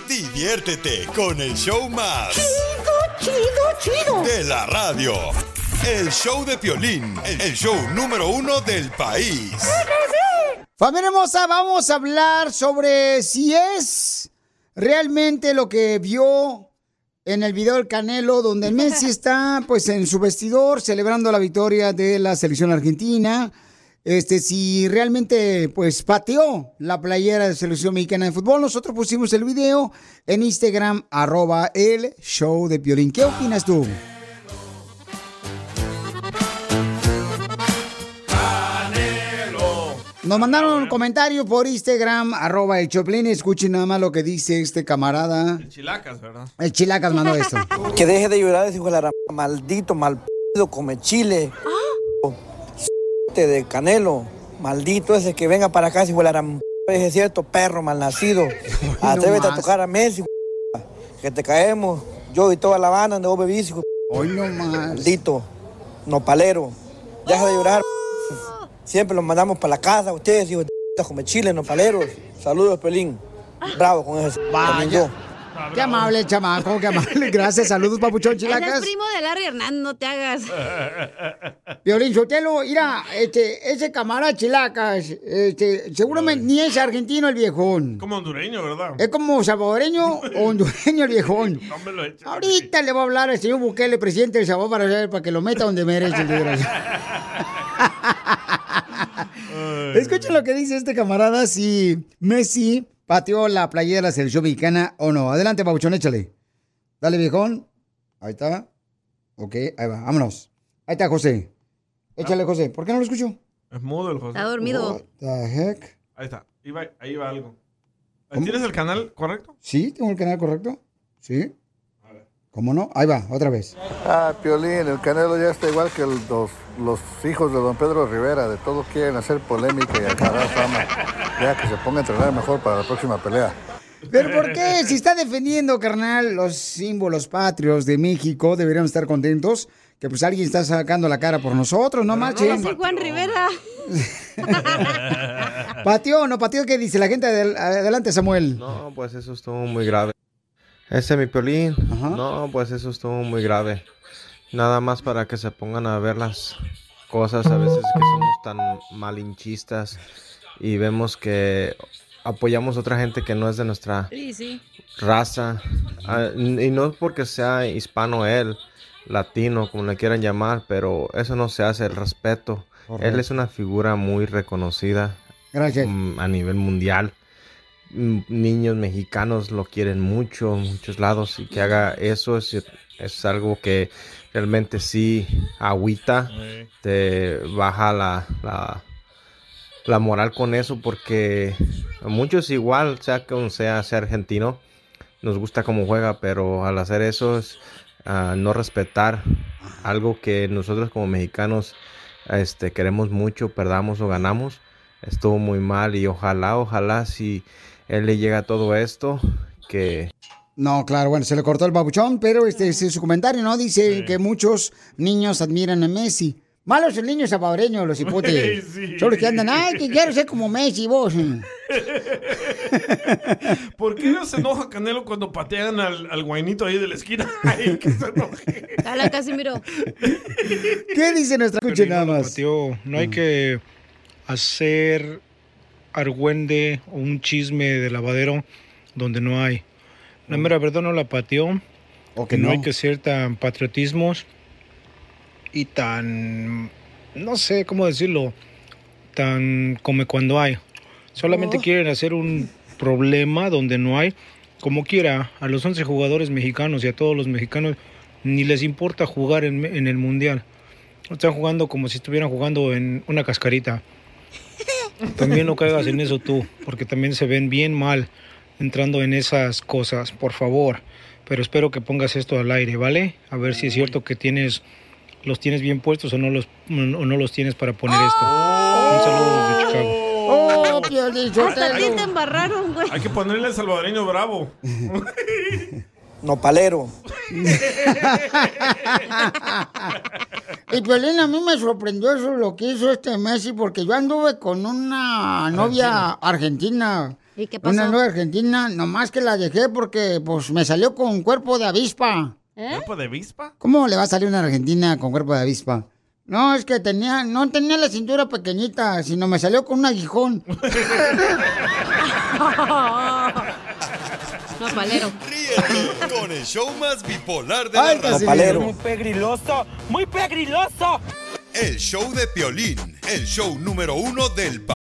Diviértete con el show más. Chido, chido, chido. De la radio. El show de Piolín, el show número uno del país. Familia hermosa, vamos a hablar sobre si es realmente lo que vio en el video del Canelo, donde [laughs] Messi está pues en su vestidor celebrando la victoria de la selección argentina. Este, si realmente pues pateó la playera de selección mexicana de fútbol, nosotros pusimos el video en Instagram, arroba el show de Piolín. ¿Qué opinas tú? Nos mandaron un comentario por Instagram, arroba el Choplin. Escuchen nada más lo que dice este camarada. Chilacas, ¿verdad? El Chilacas mandó esto. [laughs] Que deje de llorar ese hijo de la maldito, mal p***, come chile. [gasps] de Canelo. Maldito ese que venga para acá, ese hijo de la es cierto, perro malnacido. [laughs] Atrévete a tocar a Messi, que te caemos. Yo y toda la banda donde vos bebís, hijo de Hoy no más. Maldito, nopalero. Deja de llorar. Siempre los mandamos para la casa, ustedes, hijos de p***, come chile, nopaleros. Saludos, Pelín. Bravo con eso. Yo. Qué amable, chamaco, qué amable. Gracias, saludos, papuchón Es el Chilacas. primo de Larry Hernández, no te hagas. [laughs] Violín Sotelo, mira, este, ese camarada Chilacas, este, seguramente ni es argentino el viejón. Como hondureño, ¿verdad? Es como salvadoreño [laughs] o hondureño el viejón. [laughs] No me lo eches. Ahorita le voy a hablar al señor Bukele, presidente de Salvador, para, para que lo meta donde merece el desgraciado. Escuchen lo que dice este camarada si Messi pateó la playera de la selección mexicana o no. Adelante, Pabuchón, échale. Dale, viejón. Ahí está. Ok, ahí va, vámonos. Ahí está, José. Échale, José. ¿Por qué no lo escucho? Es mudo el José. Está dormido. What the heck? Ahí está. Ahí va, ahí va algo. ¿Tienes el canal correcto? ¿Sí? ¿Tengo el canal correcto? ¿Sí? ¿Cómo no? Ahí va, otra vez. Ah, Piolín, el Canelo ya está igual que el- los, los hijos de don Pedro Rivera, de todos quieren hacer polémica y acabar fama. Ya que se ponga a entrenar mejor para la próxima pelea. ¿Pero por qué? Si está defendiendo, carnal, los símbolos patrios de México, deberíamos estar contentos. Que pues alguien está sacando la cara por nosotros, no marchen. Sí, Juan Rivera. [laughs] ¿Pateó o no pateó? ¿Qué dice la gente? Adel- Adelante, Samuel. No, pues eso estuvo muy grave. Ese mi piolín. No, pues eso estuvo muy grave. Nada más para que se pongan a ver las cosas a veces que somos tan malinchistas y vemos que apoyamos a otra gente que no es de nuestra Sí, sí. raza. Ah, y no es porque sea hispano él, latino, como le quieran llamar, pero eso no se hace, el respeto. Correcto. Él es una figura muy reconocida Gracias. mm, a nivel mundial. Mm, Niños mexicanos lo quieren mucho, en muchos lados, y que haga eso es, es algo que realmente sí agüita, te baja la, la, la moral con eso, porque a muchos igual, sea que sea, sea argentino, nos gusta cómo juega, pero al hacer eso es ah, no respetar algo que nosotros como mexicanos este, queremos mucho, perdamos o ganamos, estuvo muy mal y ojalá, ojalá si él le llega todo esto, que No, claro, bueno, se le cortó el babuchón, pero este es su comentario, ¿no? Dice que muchos niños admiran a Messi. Malos los niños salvadoreños, los hipotes. [laughs] Sí. Son los que andan, ay, que quiero ser como Messi, vos. [laughs] ¿Por qué no se enoja Canelo cuando patean al, al guainito ahí de la esquina? [laughs] Ay, que se enoje. Dale, Casimiro. ¿Qué dice nuestra escucha nada más? Pateó. No hay que hacer argüende o un chisme de lavadero donde no hay. La mera verdad no la pateó. que no. no. hay que ser tan patriotismos y tan, no sé cómo decirlo, tan como cuando hay. Solamente Oh. quieren hacer un problema donde no hay. Como quiera, a los 11 jugadores mexicanos y a todos los mexicanos ni les importa jugar en, en el mundial. Están jugando como si estuvieran jugando en una cascarita. [laughs] También no caigas en eso tú, porque también se ven bien mal entrando en esas cosas, por favor. Pero espero que pongas esto al aire, ¿vale? A ver si es cierto que tienes los tienes bien puestos o no los o no los tienes para poner esto. Un saludo desde Chicago. Oh, Piolín, Hasta ti te embarraron, güey. Hay que ponerle el salvadoreño bravo. [laughs] Nopalero. [laughs] Y Piolín, a mí me sorprendió eso, lo que hizo este Messi, porque yo anduve con una novia argentina. ¿Y qué pasó? Una novia argentina, nomás que la dejé porque pues me salió con cuerpo de avispa. ¿Cuerpo de avispa? ¿Cómo le va a salir una argentina con cuerpo de avispa? No, es que tenía, no tenía la cintura pequeñita, sino me salió con un aguijón. [laughs] No, palero. Ríete con el show más bipolar de Ay, la radio. Nopalero. Muy pegriloso, muy pegriloso. El show de Piolín, el show número uno del país.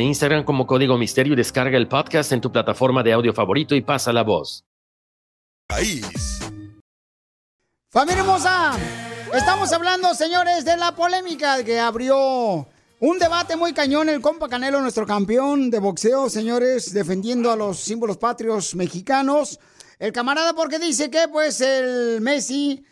e Instagram como Código Misterio y descarga el podcast en tu plataforma de audio favorito y pasa la voz. Familia hermosa, estamos hablando, señores, de la polémica que abrió un debate muy cañón el compa Canelo, nuestro campeón de boxeo, señores, defendiendo a los símbolos patrios mexicanos. El camarada porque dice que pues el Messi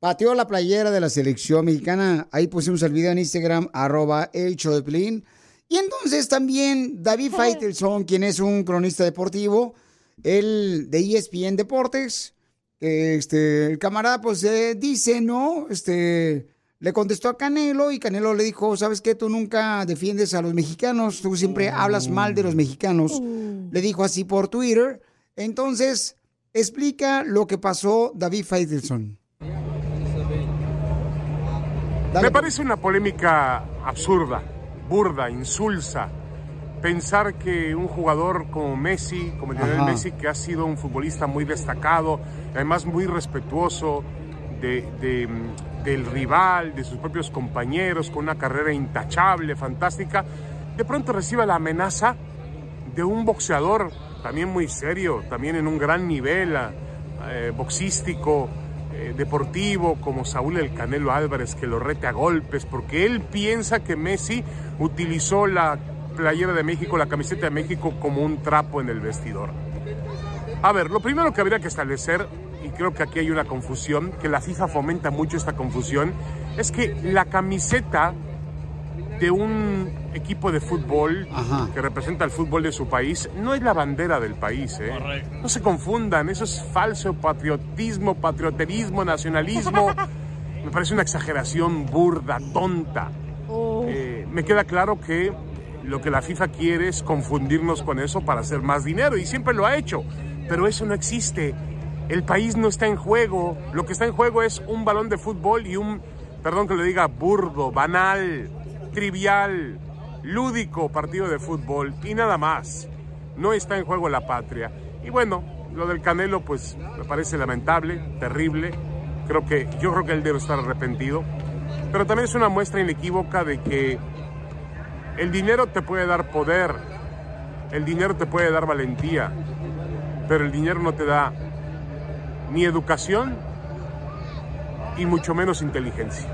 pateó la playera de la selección mexicana. Ahí pusimos el video en Instagram, arroba el show de Pelín. Y entonces también David Faitelson, quien es un cronista deportivo, el de ESPN Deportes, este, el camarada pues eh, dice, ¿no? Este, le contestó a Canelo y Canelo le dijo, ¿sabes qué? Tú nunca defiendes a los mexicanos, tú siempre hablas mal de los mexicanos. Le dijo así por Twitter. Entonces, explica lo que pasó David Faitelson. Me parece una polémica absurda, burda, insulsa. Pensar que un jugador como Messi, como Lionel. Messi, que ha sido un futbolista muy destacado, además muy respetuoso de, de, del rival, de sus propios compañeros, con una carrera intachable, fantástica, de pronto reciba la amenaza de un boxeador también muy serio, también en un gran nivel eh, boxístico, eh, deportivo, como Saúl El Canelo Álvarez, que lo rete a golpes, porque él piensa que Messi utilizó la playera de México, la camiseta de México, como un trapo en el vestidor. A ver, lo primero que habría que establecer, y creo que aquí hay una confusión, que la FIFA fomenta mucho esta confusión, es que la camiseta de un equipo de fútbol que representa el fútbol de su país no es la bandera del país. ¿eh? No se confundan, eso es falso patriotismo, patrioterismo, nacionalismo. [laughs] Me parece una exageración burda, tonta. Me queda claro que lo que la FIFA quiere es confundirnos con eso para hacer más dinero y siempre lo ha hecho, pero eso no existe. El país no está en juego, lo que está en juego es un balón de fútbol y un, perdón que lo diga, burdo, banal, trivial, lúdico partido de fútbol y nada más. No está en juego la patria. Y bueno, lo del Canelo pues me parece lamentable, terrible. Creo que yo creo que él debe estar arrepentido, pero también es una muestra inequívoca de que el dinero te puede dar poder, el dinero te puede dar valentía, pero el dinero no te da ni educación y mucho menos inteligencia.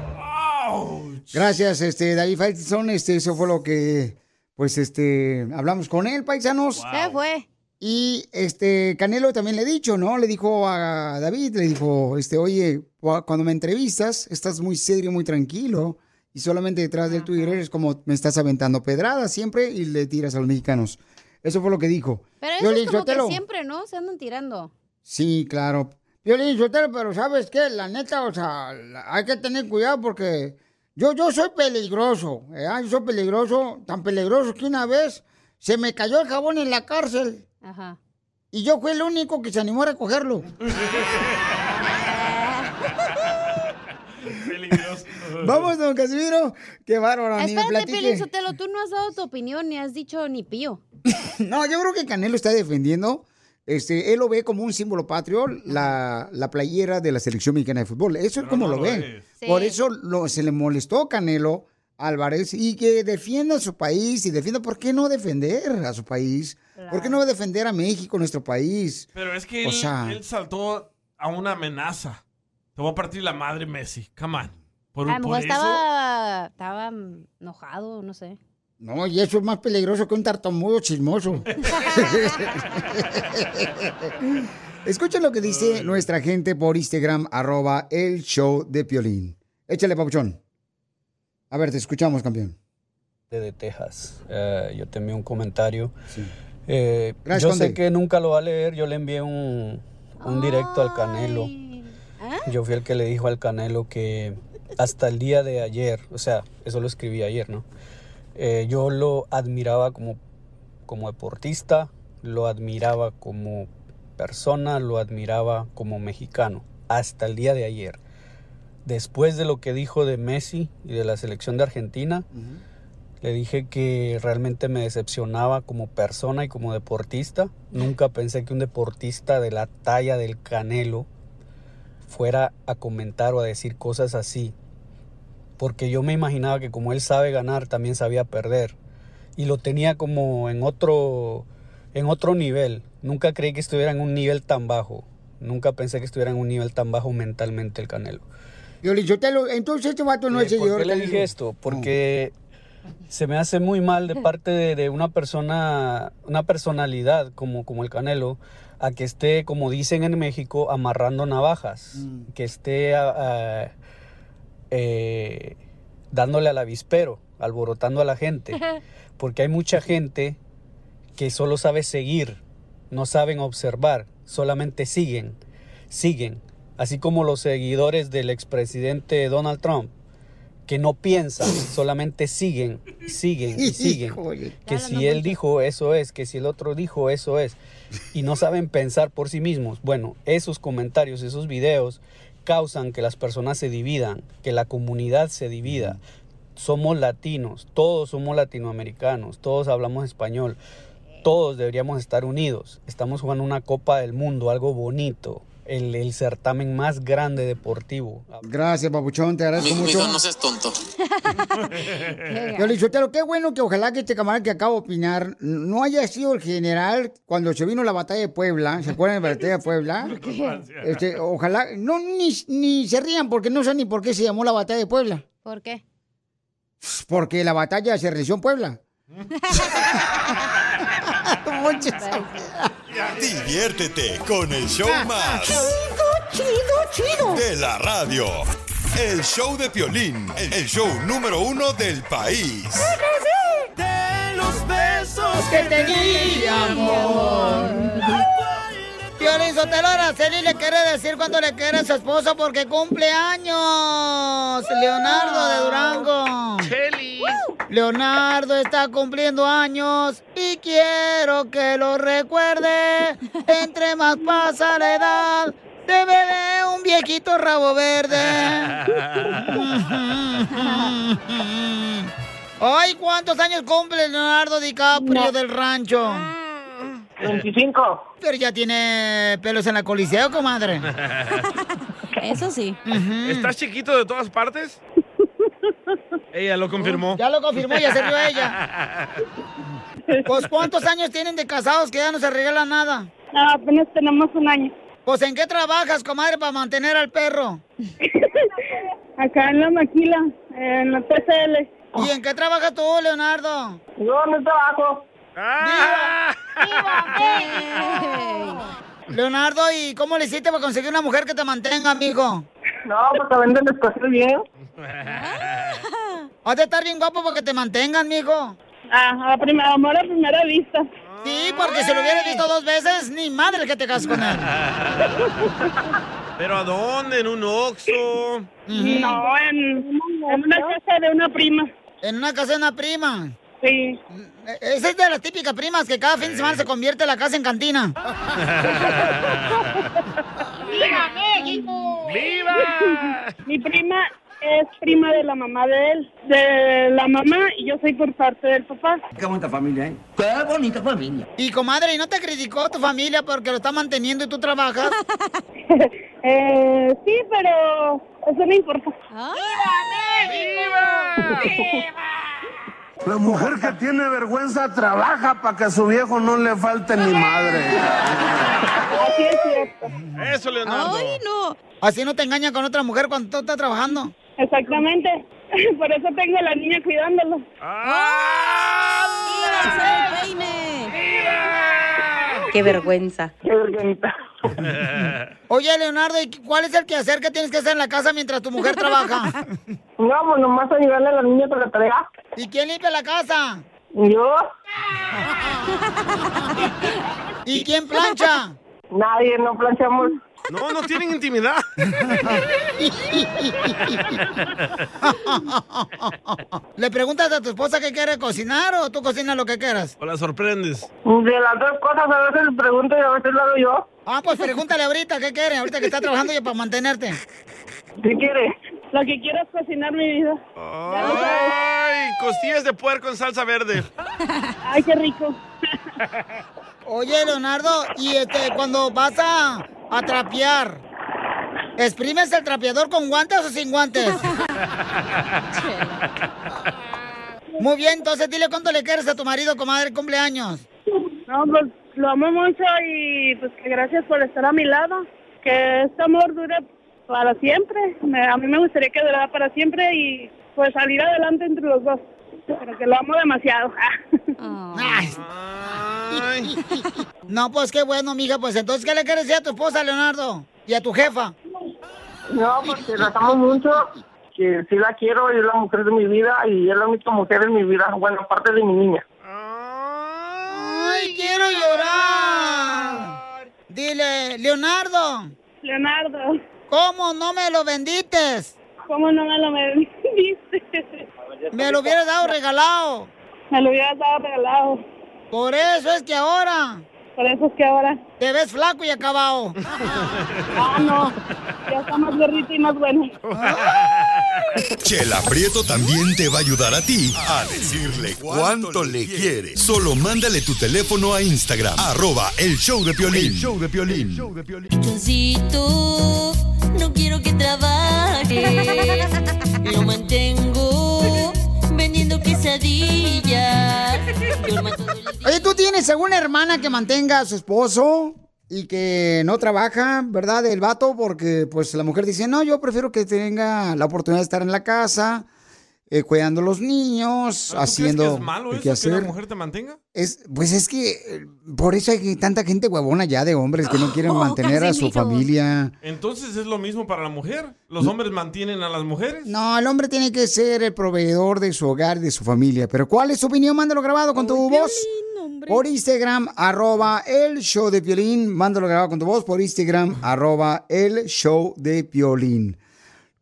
Gracias, este, David Faitelson. Este, eso fue lo que, pues, este, hablamos con él, paisanos. ¿Qué fue? Y este Canelo también le he dicho, ¿no? Le dijo a David, le dijo, este, oye, cu- cuando me entrevistas, estás muy serio, muy tranquilo. Y solamente detrás del Twitter es como me estás aventando pedradas siempre y le tiras a los mexicanos. Eso fue lo que dijo. Pero eso Piolín es como que siempre, ¿no? Se andan tirando. Sí, claro. Violín Sotelo, pero ¿sabes qué? La neta, o sea, la- hay que tener cuidado porque yo, yo soy peligroso, ¿eh? Yo soy peligroso, tan peligroso que una vez se me cayó el jabón en la cárcel. Ajá. Y yo fui el único que se animó a recogerlo. [laughs] [laughs] Vamos, don Casimiro. Qué bárbaro, Espérate. Piolín Sotelo, tú no has dado tu opinión ni has dicho ni pío. [laughs] No, yo creo que Canelo está defendiendo. Este, él lo ve como un símbolo patrio, la, la playera de la selección mexicana de fútbol. Eso es como no lo lo ve. es. Por Sí. eso lo- se le molestó a Canelo Álvarez y que defienda a su país y defienda. ¿Por qué no defender a su país? ¿Por qué no va a defender a México, nuestro país? Pero es que O él, sea- él saltó a una amenaza. Te voy a partir la madre Messi. Come on. Por, A lo por mejor eso. estaba, estaba enojado, no sé. No, y eso es más peligroso que un tartamudo chismoso. [laughs] Escuchen lo que dice nuestra gente por Instagram, arroba el show de Piolín. Échale, papuchón. A ver, te escuchamos, campeón. de Texas. Eh, yo te envié un comentario. Eh, Gracias, yo Conde. sé que nunca lo va a leer. Yo le envié un, un directo al Canelo. Yo fui el que le dijo al Canelo que hasta el día de ayer, o sea, eso lo escribí ayer, ¿no? Eh, yo lo admiraba como, como deportista, lo admiraba como persona, lo admiraba como mexicano, hasta el día de ayer. Después de lo que dijo de Messi y de la selección de Argentina, le dije que realmente me decepcionaba como persona y como deportista. Nunca pensé que un deportista de la talla del Canelo fuera a comentar o a decir cosas así. Porque yo me imaginaba que como él sabe ganar, también sabía perder. Y lo tenía como en otro, en otro nivel. Nunca creí que estuviera en un nivel tan bajo. Nunca pensé que estuviera en un nivel tan bajo mentalmente el Canelo. Yo le entonces este vato no es Eh, ¿Por seguidor qué le dije esto? Porque se me hace muy mal de parte de, de una persona, una personalidad como, como el Canelo, a que esté, como dicen en México, amarrando navajas, que esté eh, dándole al avispero, alborotando a la gente, porque hay mucha gente que solo sabe seguir, no saben observar, solamente siguen, siguen, así como los seguidores del expresidente Donald Trump, que no piensan, [laughs] solamente siguen, siguen y siguen. Que si él dijo eso es, que si el otro dijo eso es, y no saben pensar por sí mismos. Bueno, esos comentarios, esos videos causan que las personas se dividan, que la comunidad se divida. Somos latinos, todos somos latinoamericanos, todos hablamos español, todos deberíamos estar unidos. Estamos jugando una Copa del Mundo, algo bonito, el, el certamen más grande deportivo. Gracias, papuchón, te agradezco mucho. seas tonto. [laughs] Yo qué bueno que ojalá que este camarada que acabo de opinar no haya sido el general cuando se vino la batalla de Puebla. ¿Se acuerdan de la batalla de Puebla? [laughs] Este, ojalá, no, ni, ni se rían porque no sé ni por qué se llamó la batalla de Puebla. ¿Por qué? Porque la batalla se realizó en Puebla. [laughs] Diviértete con el show más Chido, chido, de la radio. El show de Piolín, el show número uno del país. De los besos que te di, amor. Piolín Sotelo, Araceli le quiere decir cuánto le quiere a su esposo porque cumple años. Leonardo de Durango. Leonardo está cumpliendo años y quiero que lo recuerde. Entre más pasa la edad, se ve un viejito rabo verde. Ay, ¿cuántos años cumple Leonardo DiCaprio del rancho? 25. Pero ya tiene pelos en la coliseo, comadre. Eso sí. ¿Estás chiquito de todas partes? [laughs] Ella lo confirmó. Ya lo confirmó, ya se rió ella. [laughs] Pues, ¿cuántos años tienen de casados que ya no se regala nada? apenas tenemos un año. Pues, ¿en qué trabajas, comadre, para mantener al perro? [laughs] Acá en la maquila, en la TCL. ¿Y en qué trabajas tú, Leonardo? Yo no trabajo. Leonardo, ¿y cómo le hiciste para conseguir una mujer que te mantenga, amigo? No, porque venden las cosas bien. [laughs] Has de estar bien guapo porque te mantengan, mijo. Ah, a primera, amor a primera vista. Sí, porque si lo hubieras visto dos veces, ni madre que te casas con él. [laughs] ¿Pero a dónde? ¿En un Oxxo? No, en, en una casa de una prima. ¿En una casa de una prima? Sí. Esa es de las típicas primas que cada fin de semana se convierte la casa en cantina. [laughs] ¡Viva México! ¡Viva! Mi prima es prima de la mamá de él, de la mamá, y yo soy por parte del papá. Qué bonita familia, ¿eh? Qué bonita familia. Y comadre, ¿y no te criticó tu familia porque lo está manteniendo y tú trabajas? [laughs] eh, sí, pero eso no importa. La mujer que tiene vergüenza trabaja para que a su viejo no le falte ni madre. Así es cierto. Eso, Leonardo. Ay, no. Así no te engaña con otra mujer cuando tú estás trabajando. Exactamente. [laughs] Por eso tengo a la niña cuidándolo. Qué vergüenza. Qué vergüenza. [laughs] Oye, Leonardo, ¿y cuál es el quehacer que tienes que hacer en la casa mientras tu mujer trabaja? [laughs] No, pues nomás ayudarle a la niña con la tarea. ¿Y quién limpia la casa? Yo. ¿Y quién plancha? Nadie, no planchamos. No, no tienen intimidad. ¿Le preguntas a tu esposa qué quiere cocinar o tú cocinas lo que quieras? O la sorprendes. De las dos cosas a veces le pregunto y a veces lo hago yo. Ah, pues pregúntale ahorita qué quiere, ahorita que está trabajando ya para mantenerte. ¿Qué quiere? Lo que quiero es cocinar mi vida. Ay, costillas de puerco en salsa verde. Ay, qué rico. Oye, Leonardo, y este, cuando vas a, a trapear, ¿exprimes el trapeador con guantes o sin guantes? [laughs] Muy bien, entonces dile cuánto le quieres a tu marido, comadre, cumpleaños. No, pues lo amo mucho y pues que gracias por estar a mi lado. Que este amor dure para siempre. Me- a mí me gustaría que durara para siempre y pues salir adelante entre los dos. Pero que lo amo demasiado. [laughs] Ay. No, pues qué bueno, mija, pues entonces, ¿qué le quieres decir a tu esposa, Leonardo? Y a tu jefa. No, porque la amo mucho, que sí la quiero, es la mujer de mi vida y es la única mujer en mi vida, bueno, aparte de mi niña. ¡Ay, quiero llorar! Dile, Leonardo. Leonardo. ¿Cómo no me lo vendiste? ¿Cómo no me lo vendiste? Me lo hubieras dado regalado. Me lo hubieras dado regalado. Por eso es que ahora. Por eso es que ahora. Te ves flaco y acabado. [laughs] Ah, no. Ya está más gordito y más bueno. [laughs] Chela Prieto también te va a ayudar a ti a decirle cuánto le quiere. Solo mándale tu teléfono a Instagram, arroba el show de Piolín. El show de Piolín. Johncito, no quiero que trabaje. Lo [laughs] mantengo mato Oye, ¿tú tienes alguna hermana que mantenga a su esposo y que no trabaja, verdad, el vato? Porque pues la mujer dice, no, yo prefiero que tenga la oportunidad de estar en la casa, eh, cuidando a los niños, ¿Tú crees haciendo que es malo eso, que quehacer. una mujer te mantenga? Es, pues es que eh, por eso hay tanta gente huevona ya de hombres que no [gasps] quieren mantener a su familia. Entonces es lo mismo para la mujer. ¿Los hombres mantienen a las mujeres? No, el hombre tiene que ser el proveedor de su hogar, de su familia. Pero ¿cuál es su opinión? Mándalo grabado con tu voz. Por Instagram, arroba el show de Piolín. Mándalo grabado con tu voz por Instagram, [laughs] arroba el show de Piolín.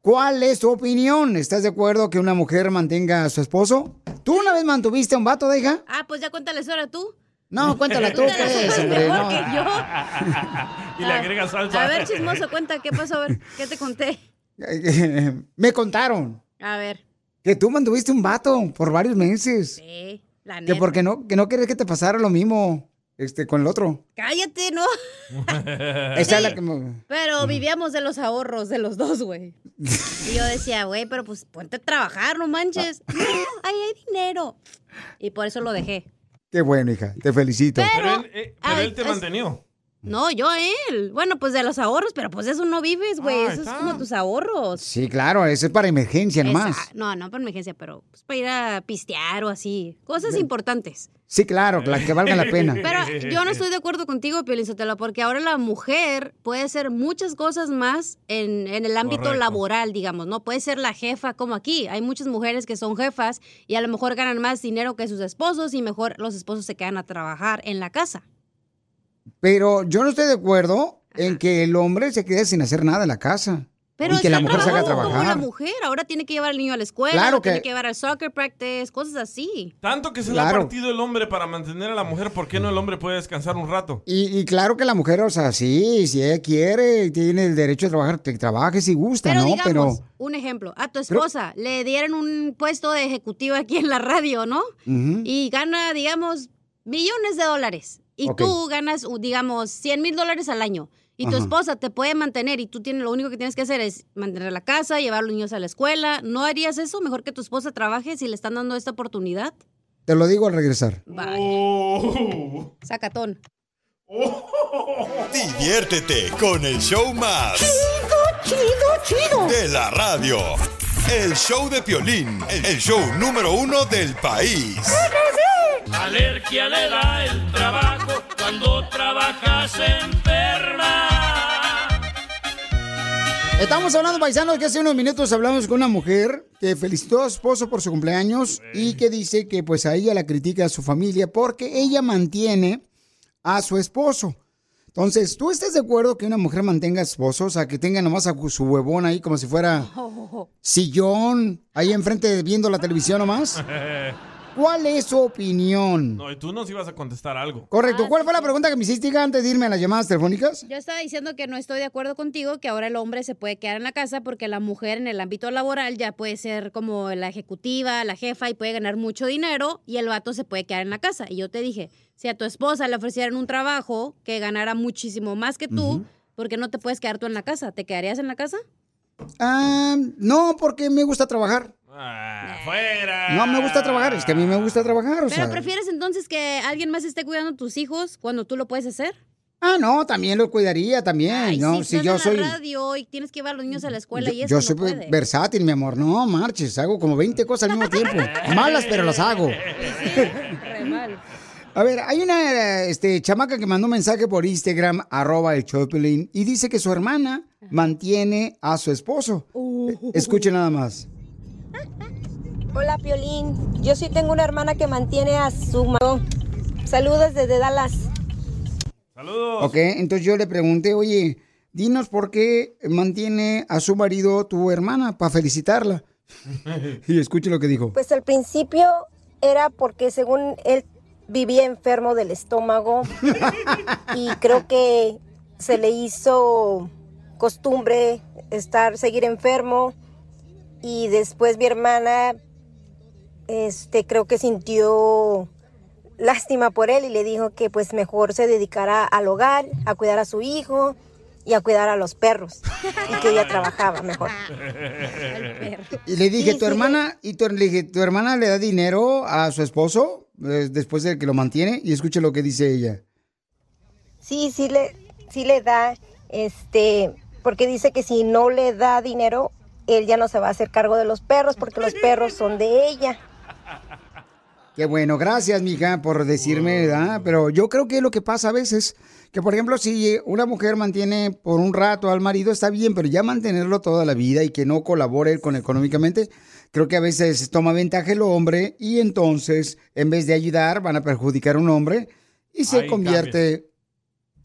¿Cuál es tu opinión? ¿Estás de acuerdo que una mujer mantenga a su esposo? ¿Tú una vez mantuviste a un vato, deja? Ah, pues ya cuéntale eso ahora tú. No, cuéntala tú, pues, eso, hombre, mejor no. que yo. [laughs] y le agrega salsa. A ver, chismoso, cuenta, ¿qué pasó? A ver, ¿qué te conté? [laughs] Me contaron A ver, que tú mantuviste un vato por varios meses. sí, la Que neta. porque no, que no querías que te pasara lo mismo este, con el otro. Cállate, ¿no? [laughs] Esa es la que me- Pero vivíamos de los ahorros de los dos, güey. Y yo decía, güey, pero pues ponte a trabajar, no manches. No, ahí hay dinero. Y por eso lo dejé. Qué bueno, hija. Te felicito. Pero- Pero él, eh, pero Ay, él te es- mantenió. No, yo a él. Bueno, pues de los ahorros, pero pues de eso no vives, güey. Ah, eso es como tus ahorros. Sí, claro, eso es para emergencia nomás. Esa- no, no para emergencia, pero pues, para ir a pistear o así. Cosas importantes. Sí, claro, la que valga la pena. [laughs] Pero [laughs] yo no estoy de acuerdo contigo, Piolizotelo, porque ahora la mujer puede hacer muchas cosas más en, en el ámbito Correcto. laboral, digamos, ¿no? Puede ser la jefa como aquí. Hay muchas mujeres que son jefas y a lo mejor ganan más dinero que sus esposos y mejor los esposos se quedan a trabajar en la casa. Pero yo no estoy de acuerdo en que el hombre se quede sin hacer nada en la casa. Pero y que la está mujer salga a trabajando como la trabajar. mujer. Ahora tiene que llevar al niño a la escuela, Claro tiene que- llevar al soccer practice, cosas así. Tanto que se le ha partido el hombre para mantener a la mujer, ¿por qué no el hombre puede descansar un rato? Y, y claro que la mujer, o sea, sí, si ella quiere, tiene el derecho de trabajar, que trabaje si gusta, Pero ¿no? digamos, Pero. un ejemplo, a tu esposa le dieron un puesto de ejecutivo aquí en la radio, ¿no? Y gana, digamos, millones de dólares. Y tú ganas, digamos, 100 mil dólares al año. Y tu Ajá. esposa te puede mantener y tú tienes, lo único que tienes que hacer es mantener la casa, llevar a los niños a la escuela. ¿No harías eso? Mejor que tu esposa trabaje si le están dando esta oportunidad. Te lo digo al regresar. Vaya. Sacatón. Diviértete con el show más. Chido, chido, De la radio. El show de Piolín. El show número uno del país. Alergia le da el trabajo cuando trabaja se enferma. Estamos hablando, paisanos, que hace unos minutos hablamos con una mujer que felicitó a su esposo por su cumpleaños y que dice que pues a ella la critica a su familia porque ella mantiene a su esposo. Entonces, ¿tú estás de acuerdo que una mujer mantenga esposo? O sea, que tenga nomás a su huevón ahí como si fuera [laughs] sillón, ahí enfrente viendo la televisión nomás. [laughs] ¿Cuál es su opinión? No, y tú nos ibas a contestar algo. Correcto. ¿Cuál fue la pregunta que me hiciste antes de irme a las llamadas telefónicas? Yo estaba diciendo que no estoy de acuerdo contigo, que ahora el hombre se puede quedar en la casa porque la mujer en el ámbito laboral ya puede ser como la ejecutiva, la jefa y puede ganar mucho dinero y el vato se puede quedar en la casa. Y yo te dije, si a tu esposa le ofrecieran un trabajo que ganara muchísimo más que tú, ¿por qué no te puedes quedar tú en la casa? ¿Te quedarías en la casa? Ah, no, porque me gusta trabajar. ¡Fuera! No, me gusta trabajar. Es que a mí me gusta trabajar, o ¿Pero sea. prefieres entonces que alguien más esté cuidando a tus hijos cuando tú lo puedes hacer? Ah, no, también lo cuidaría, también. Ay, no, si si yo soy. en la radio y tienes que llevar a los niños a la escuela Yo, y eso yo no soy puede. versátil, mi amor. No, marches. Hago como 20 cosas al mismo tiempo. Malas, pero las hago. Re mal. A ver, hay una este, chamaca que mandó un mensaje por Instagram, arroba el Piolín, y dice que su hermana mantiene a su esposo. Uh. Escuche nada más. Hola Piolín, yo sí tengo una hermana que mantiene a su marido. Saludos desde Dallas. Saludos. Ok, entonces yo le pregunté, oye, dinos por qué mantiene a su marido tu hermana para felicitarla. [laughs] Y escuche lo que dijo. Pues al principio era porque según él vivía enfermo del estómago y creo que se le hizo costumbre estar seguir enfermo. Y después mi hermana este creo que sintió lástima por él y le dijo que pues mejor se dedicara al hogar, a cuidar a su hijo y a cuidar a los perros y que ella trabajaba mejor. Y le dije, Sí, ¿tu sí, hermana y tu, le dije, ¿tu hermana le da dinero a su esposo después de que lo mantiene? Y escuche lo que dice ella. Sí, sí le, sí le da, este, porque dice que si no le da dinero, él ya no se va a hacer cargo de los perros porque los perros son de ella. Qué bueno, gracias, mija, por decirme, ¿verdad? Pero yo creo que lo que pasa a veces, que por ejemplo, si una mujer mantiene por un rato al marido, está bien, pero ya mantenerlo toda la vida y que no colabore con económicamente, creo que a veces toma ventaja el hombre y entonces, en vez de ayudar, van a perjudicar a un hombre y se Ahí convierte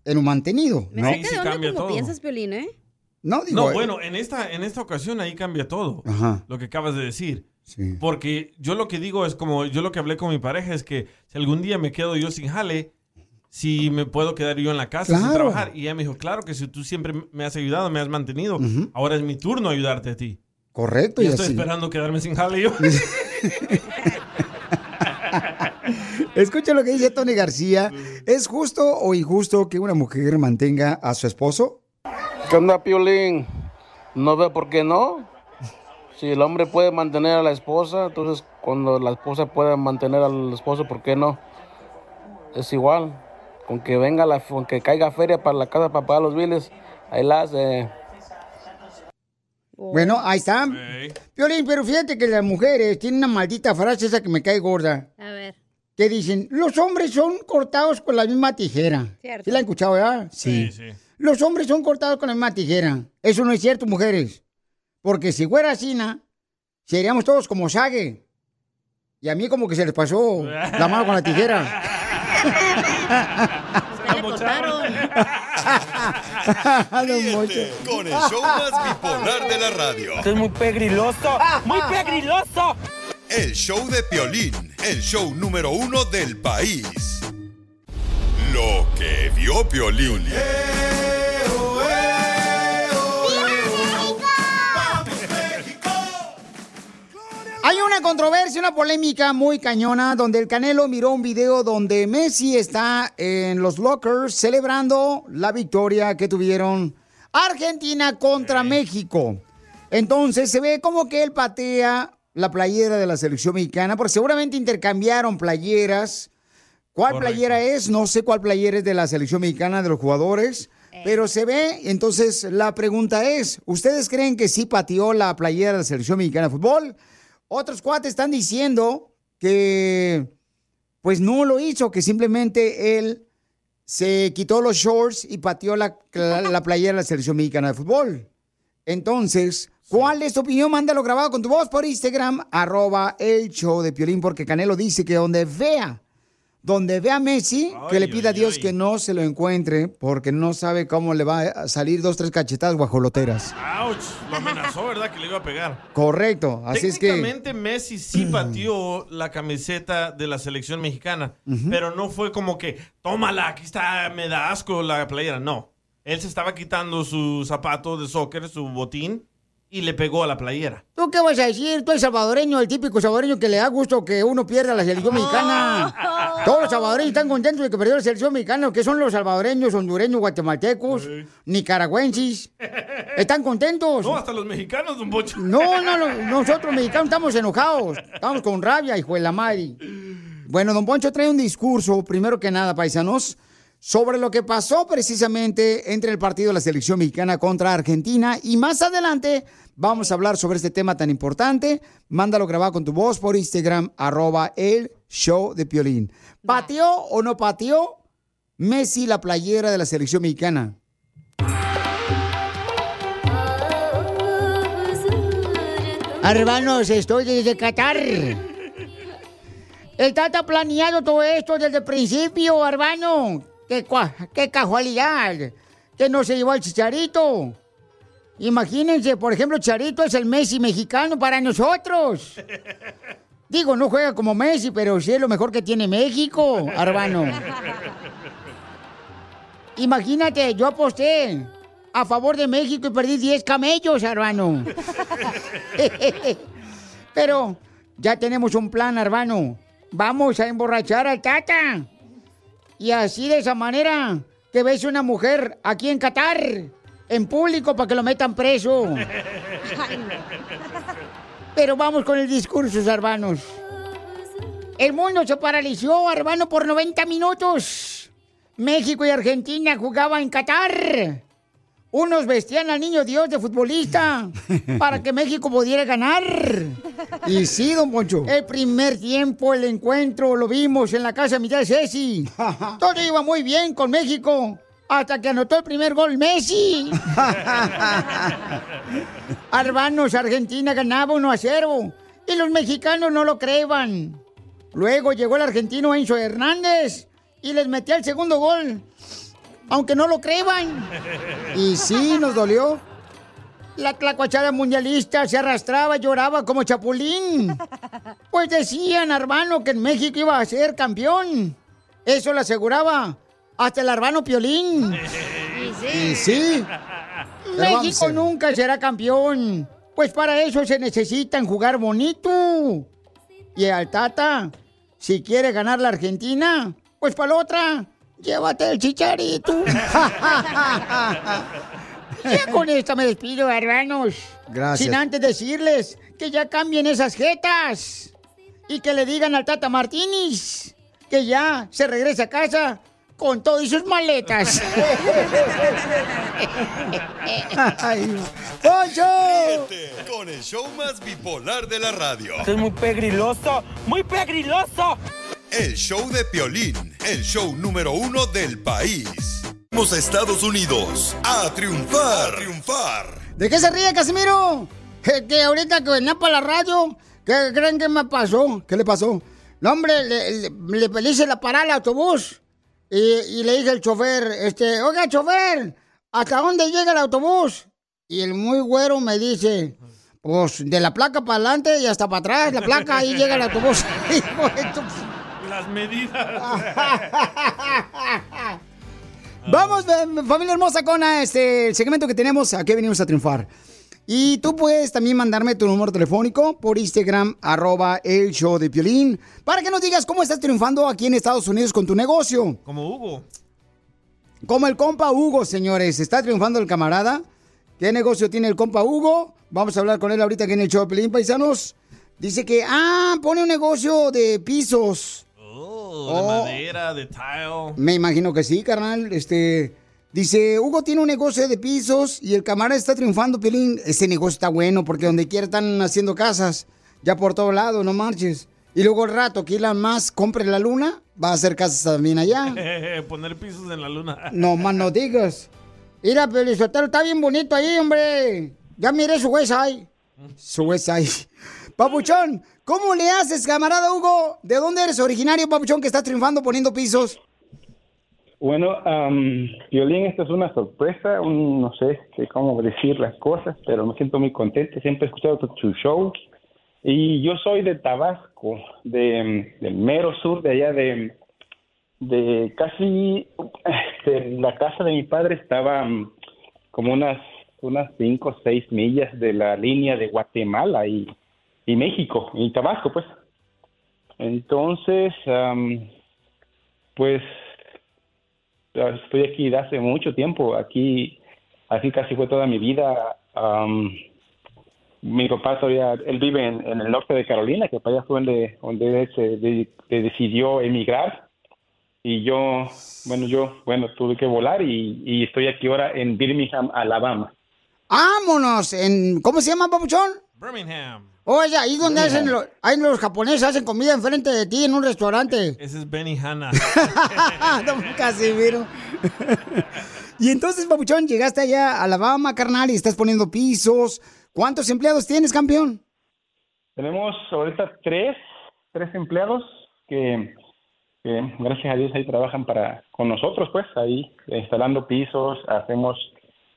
en un mantenido, Me ¿no? saca de onda cambia como todo. piensas, Piolín, ¿eh? No, digo, No, eh, bueno, en esta, en esta ocasión ahí cambia todo. Ajá. Lo que acabas de decir. Sí. Porque yo lo que digo es como, yo lo que hablé con mi pareja es que si algún día me quedo yo sin jale, si me puedo quedar yo en la casa sin trabajar. Y ella me dijo, claro que si tú siempre me has ayudado, me has mantenido, ahora es mi turno ayudarte a ti. Correcto, Y y estoy así. esperando quedarme sin jale yo. [laughs] Escucha lo que dice Tony García. ¿Es justo o injusto que una mujer mantenga a su esposo? ¿Qué onda, Piolín? No veo por qué no. Si el hombre puede mantener a la esposa, entonces cuando la esposa pueda mantener al esposo, ¿por qué no? Es igual. Con que venga la, con que caiga feria para la casa para pagar los biles, ahí la hace. Bueno, ahí está. Piolín, pero fíjate que las mujeres tienen una maldita frase esa que me cae gorda. A ver. Que dicen, los hombres son cortados con la misma tijera. Cierto. ¿Sí la han escuchado, verdad? Sí, sí. Los hombres son cortados con la misma tijera. Eso no es cierto, mujeres. Porque si fuera así, seríamos todos como Sage. Y a mí como que se les pasó la mano con la tijera. Don [laughs] Mocho. Con el show más bipolar de la radio. Esto es muy pegriloso, [laughs] muy pegriloso. El show de Piolín, el show número uno del país. Lo que vio Piolín. Hay una controversia, una polémica muy cañona, donde el Canelo miró un video donde Messi está en los lockers celebrando la victoria que tuvieron Argentina contra México. Entonces se ve como que él patea la playera de la selección mexicana, porque seguramente intercambiaron playeras. ¿Cuál Correcto. playera es? No sé cuál playera es de la selección mexicana de los jugadores. Pero se ve, entonces la pregunta es, ¿ustedes creen que sí pateó la playera de la selección mexicana de fútbol? Otros cuates están diciendo que pues no lo hizo, que simplemente él se quitó los shorts y pateó la, la, la playera de la selección mexicana de fútbol. Entonces, ¿cuál es tu opinión? Mándalo grabado con tu voz por Instagram, arroba el show de Piolín, porque Canelo dice que donde vea donde ve a Messi, que le pida a Dios que no se lo encuentre, porque no sabe cómo le va a salir dos, tres cachetadas guajoloteras. ¡Auch! Lo amenazó, ¿verdad? Que le iba a pegar. Correcto, así es que... Técnicamente Messi sí [clears throat] pateó la camiseta de la selección mexicana, pero no fue como que, tómala, aquí está, me da asco la playera. No, él se estaba quitando su zapato de soccer, su botín, y le pegó a la playera. ¿Tú qué vas a decir? Tú eres salvadoreño, el típico salvadoreño que le da gusto que uno pierda la selección mexicana. [laughs] Todos los salvadoreños están contentos de que perdió la selección mexicana, que son los salvadoreños, hondureños, guatemaltecos, nicaragüenses. [laughs] Están contentos. No, hasta los mexicanos, don Pocho. No, no, no, nosotros mexicanos estamos enojados, estamos con rabia, hijo de la madre. Bueno, don Poncho trae un discurso, primero que nada, paisanos, sobre lo que pasó precisamente entre el partido de la selección mexicana contra Argentina y más adelante vamos a hablar sobre este tema tan importante. Mándalo grabado con tu voz por Instagram, arroba el show de Piolín. ¿Pateó o no pateó Messi la playera de la selección mexicana? Hermanos, estoy desde Qatar. [laughs] Está planeado todo esto desde el principio, hermano. Qué, qué casualidad. Que no se llevó al chicharito. Imagínense, por ejemplo, Charito es el Messi mexicano para nosotros. Digo, no juega como Messi, pero sí es lo mejor que tiene México, hermano. Imagínate, yo aposté a favor de México y perdí 10 camellos, hermano. [laughs] Pero ya tenemos un plan, hermano. Vamos a emborrachar al Tata. Y así de esa manera que ves una mujer aquí en Qatar, en público, para que lo metan preso. [laughs] Pero vamos con el discurso, hermanos. El mundo se paralizó, hermano, por 90 minutos. México y Argentina jugaban en Qatar. Unos vestían al niño Dios de futbolista [laughs] para que México pudiera ganar. Y sí, don Poncho. El primer tiempo, el encuentro, lo vimos en la casa de mi tía Ceci. Todo iba muy bien con México. Hasta que anotó el primer gol Messi. [laughs] Hermanos, Argentina ganaba 1 a 0. Y los mexicanos no lo creían. Luego llegó el argentino Enzo Hernández y les metió el segundo gol. Aunque no lo crean. Y sí, nos dolió. La tlacuachada mundialista se arrastraba, lloraba como chapulín. Pues decían, hermano, que en México iba a ser campeón. Eso lo aseguraba hasta el hermano Piolín. Y sí. México nunca será campeón. Pues para eso se necesitan jugar bonito. Y al Tata, si quiere ganar la Argentina, pues para la otra, llévate el chicharito. [laughs] ya con esta me despido, hermanos. Gracias. Sin antes decirles que ya cambien esas jetas. Y que le digan al Tata Martínez que ya se regresa a casa con todo y sus maletas. [laughs] Ay, ¡Poncho! Con el show más bipolar de la radio. es muy pegriloso, muy pegriloso. El show de Piolín, el show número uno del país. Vamos a Estados Unidos a triunfar. A triunfar. ¿De qué se ríe, Casimiro? Que ahorita que venía para la radio, ¿qué creen que me pasó? ¿Qué le pasó? No, hombre, le, le- le hice la parada al autobús y, y le dije al chofer, este, oiga, chofer, ¿hasta dónde llega el autobús? Y el muy güero me dice, pues de la placa para adelante y hasta para atrás, la placa, ahí llega el autobús. [laughs] Las medidas. [laughs] Vamos, familia hermosa, con ah, este, el segmento que tenemos. ¿A qué venimos a triunfar? Y tú puedes también mandarme tu número telefónico por Instagram, arroba el show de Piolín, para que nos digas cómo estás triunfando aquí en Estados Unidos con tu negocio. Como Hugo. Como el compa Hugo, señores. ¿Está triunfando el camarada? ¿Qué negocio tiene el compa Hugo? Vamos a hablar con él ahorita aquí en el show de Piolín, paisanos. Dice que, ah, pone un negocio de pisos. Oh, de Oh. madera, de tile. Me imagino que sí, carnal. Este, dice, Hugo tiene un negocio de pisos y el camarada está triunfando, Pelín. Ese negocio está bueno porque donde quiera están haciendo casas, ya por todo lado, no marches. Y luego el rato que Elon más compre la luna, va a hacer casas también allá. [laughs] Poner pisos en la luna. [laughs] No más no digas. Mira, Pelizotero, está bien bonito ahí, hombre. Ya miré su website. [laughs] Su website. Papuchón, ¿cómo le haces, camarada Hugo? ¿De dónde eres originario, Papuchón, que está triunfando poniendo pisos? Bueno, am, Violín, esta es una sorpresa, un- no sé qué cómo decir las cosas, pero me siento muy contento, siempre he escuchado tu, show y yo soy de Tabasco, de, del mero sur, de allá de, de casi, este, la casa de mi padre estaba como unas, unas cinco o seis millas de la línea de Guatemala y, y México, y Tabasco, pues. Entonces, am, pues estoy aquí de hace mucho tiempo. Aquí, así casi fue toda mi vida. Am, mi papá todavía, él vive en, en el norte de Carolina, que para allá fue donde, donde él se de- de- decidió emigrar. Y yo, bueno, yo, bueno, tuve que volar y, y estoy aquí ahora en Birmingham, Alabama. ¡Vámonos! En, ¿Cómo se llama, Papuchón? Birmingham. Oye, ahí donde hacen los, ahí los japoneses hacen comida enfrente de ti en un restaurante. [laughs] Ese es Benny Hanna. [laughs] Don Casimiro. y entonces, Papuchón, llegaste allá a Alabama, carnal, y estás poniendo pisos. ¿Cuántos empleados tienes, campeón? Tenemos ahorita tres, tres empleados que, que, gracias a Dios ahí trabajan para con nosotros, pues ahí instalando pisos, hacemos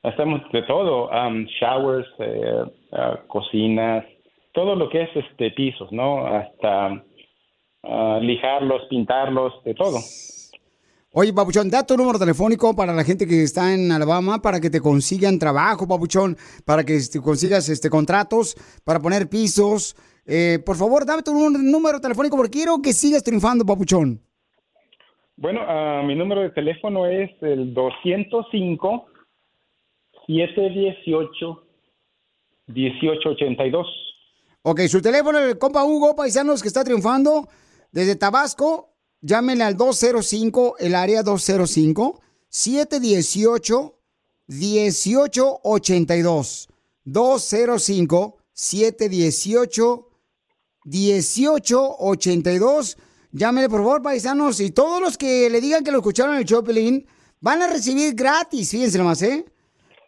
hacemos de todo, um, showers, eh, ah, cocinas, todo lo que es este pisos, ¿no? Hasta ah, lijarlos, pintarlos, de todo. Oye, Papuchón, da tu número telefónico para la gente que está en Alabama para que te consigan trabajo, Papuchón, para que este, consigas este, contratos, para poner pisos. Eh, por favor, dame tu nú- número telefónico porque quiero que sigas triunfando, Papuchón. Bueno, ah, mi número de teléfono es el 205 718 1882. Ok, su teléfono, el compa Hugo, paisanos, que está triunfando desde Tabasco, llámenle al 205, el área 205, 718 1882. 205 718 1882. Llámenle, por favor, paisanos. Y todos los que le digan que lo escucharon en el Chopelín van a recibir gratis, fíjense nomás, ¿eh?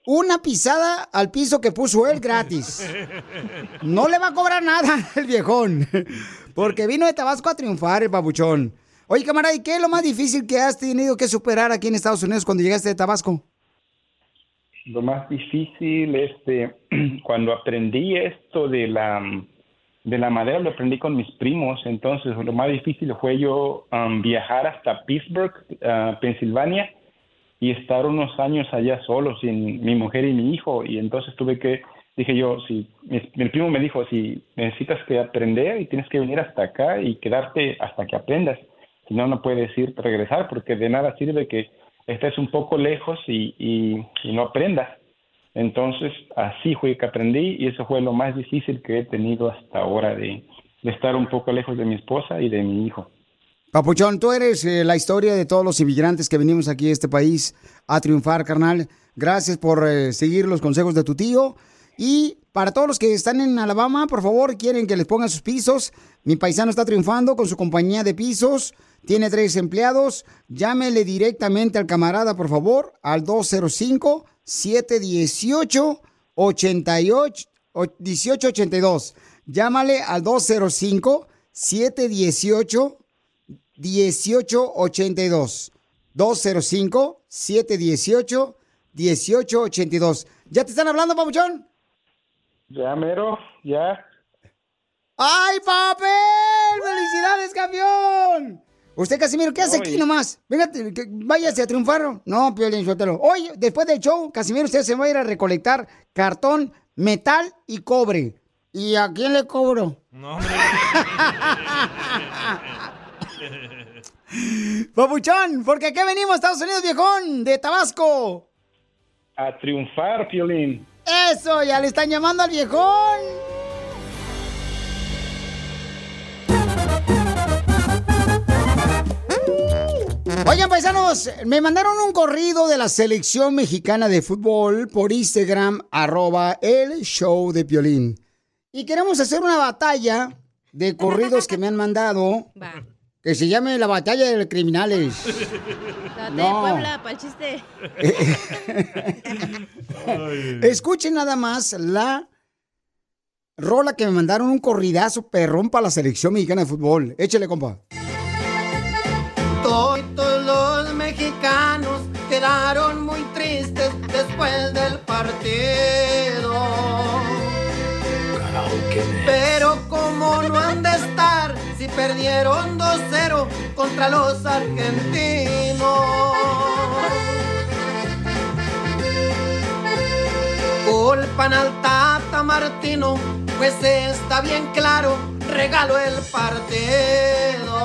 Una pisada al piso que puso él gratis. No le va a cobrar nada [laughs] el viejón. Porque vino de Tabasco a triunfar el babuchón. Oye, camarada, ¿y qué es lo más difícil que has tenido que superar aquí en Estados Unidos cuando llegaste de Tabasco? Lo más difícil, este, [clears throat] cuando aprendí esto de la, de la madera, lo aprendí con mis primos. Entonces, lo más difícil fue yo viajar hasta Pittsburgh, ah, Pensilvania, y estar unos años allá solo, sin mi mujer y mi hijo. Y entonces tuve que, dije yo, si mi, primo me dijo, si necesitas que aprender y tienes que venir hasta acá y quedarte hasta que aprendas. Si no, no puedes ir regresar, porque de nada sirve que estés un poco lejos y, y, y no aprendas. Entonces, así fue que aprendí y eso fue lo más difícil que he tenido hasta ahora de, de estar un poco lejos de mi esposa y de mi hijo. Papuchón, tú eres eh, la historia de todos los inmigrantes que venimos aquí a este país a triunfar, carnal. Gracias por eh, seguir los consejos de tu tío. Y para todos los que están en Alabama, por favor, quieren que les pongan sus pisos. Mi paisano está triunfando con su compañía de pisos. Tiene tres empleados. Llámele directamente al camarada, por favor, al 205-718-1882. Llámale al 205-718 1882 205 718 1882 ¿Ya te están hablando, papuchón? Ya, mero, ya. ¡Ay, papel! ¡Felicidades, campeón! Usted, Casimiro, ¿qué hace aquí nomás? Venga, váyase a triunfar. No, Piolín, suéltalo. Oye, después del show, Casimiro, usted se va a ir a recolectar cartón, metal y cobre. ¿Y a quién le cobro? No, hombre. [laughs] [laughs] Papuchón, porque aquí venimos, Estados Unidos, viejón, de Tabasco. A triunfar, Piolín. Eso, ya le están llamando al viejón. Oigan, paisanos, me mandaron un corrido de la selección mexicana de fútbol por Instagram, arroba el show de Piolín. Y queremos hacer una batalla de corridos que me han mandado, que se llame la batalla de los criminales. [laughs] Date No. Puebla, para el chiste. [laughs] [laughs] Escuchen nada más la rola que me mandaron un corridazo perrón para la selección mexicana de fútbol. Échale, compa. Todos los mexicanos quedaron muy tristes después del partido. Perdieron 2-0 contra los argentinos. Culpan al Tata Martino, pues está bien claro, regalo el partido.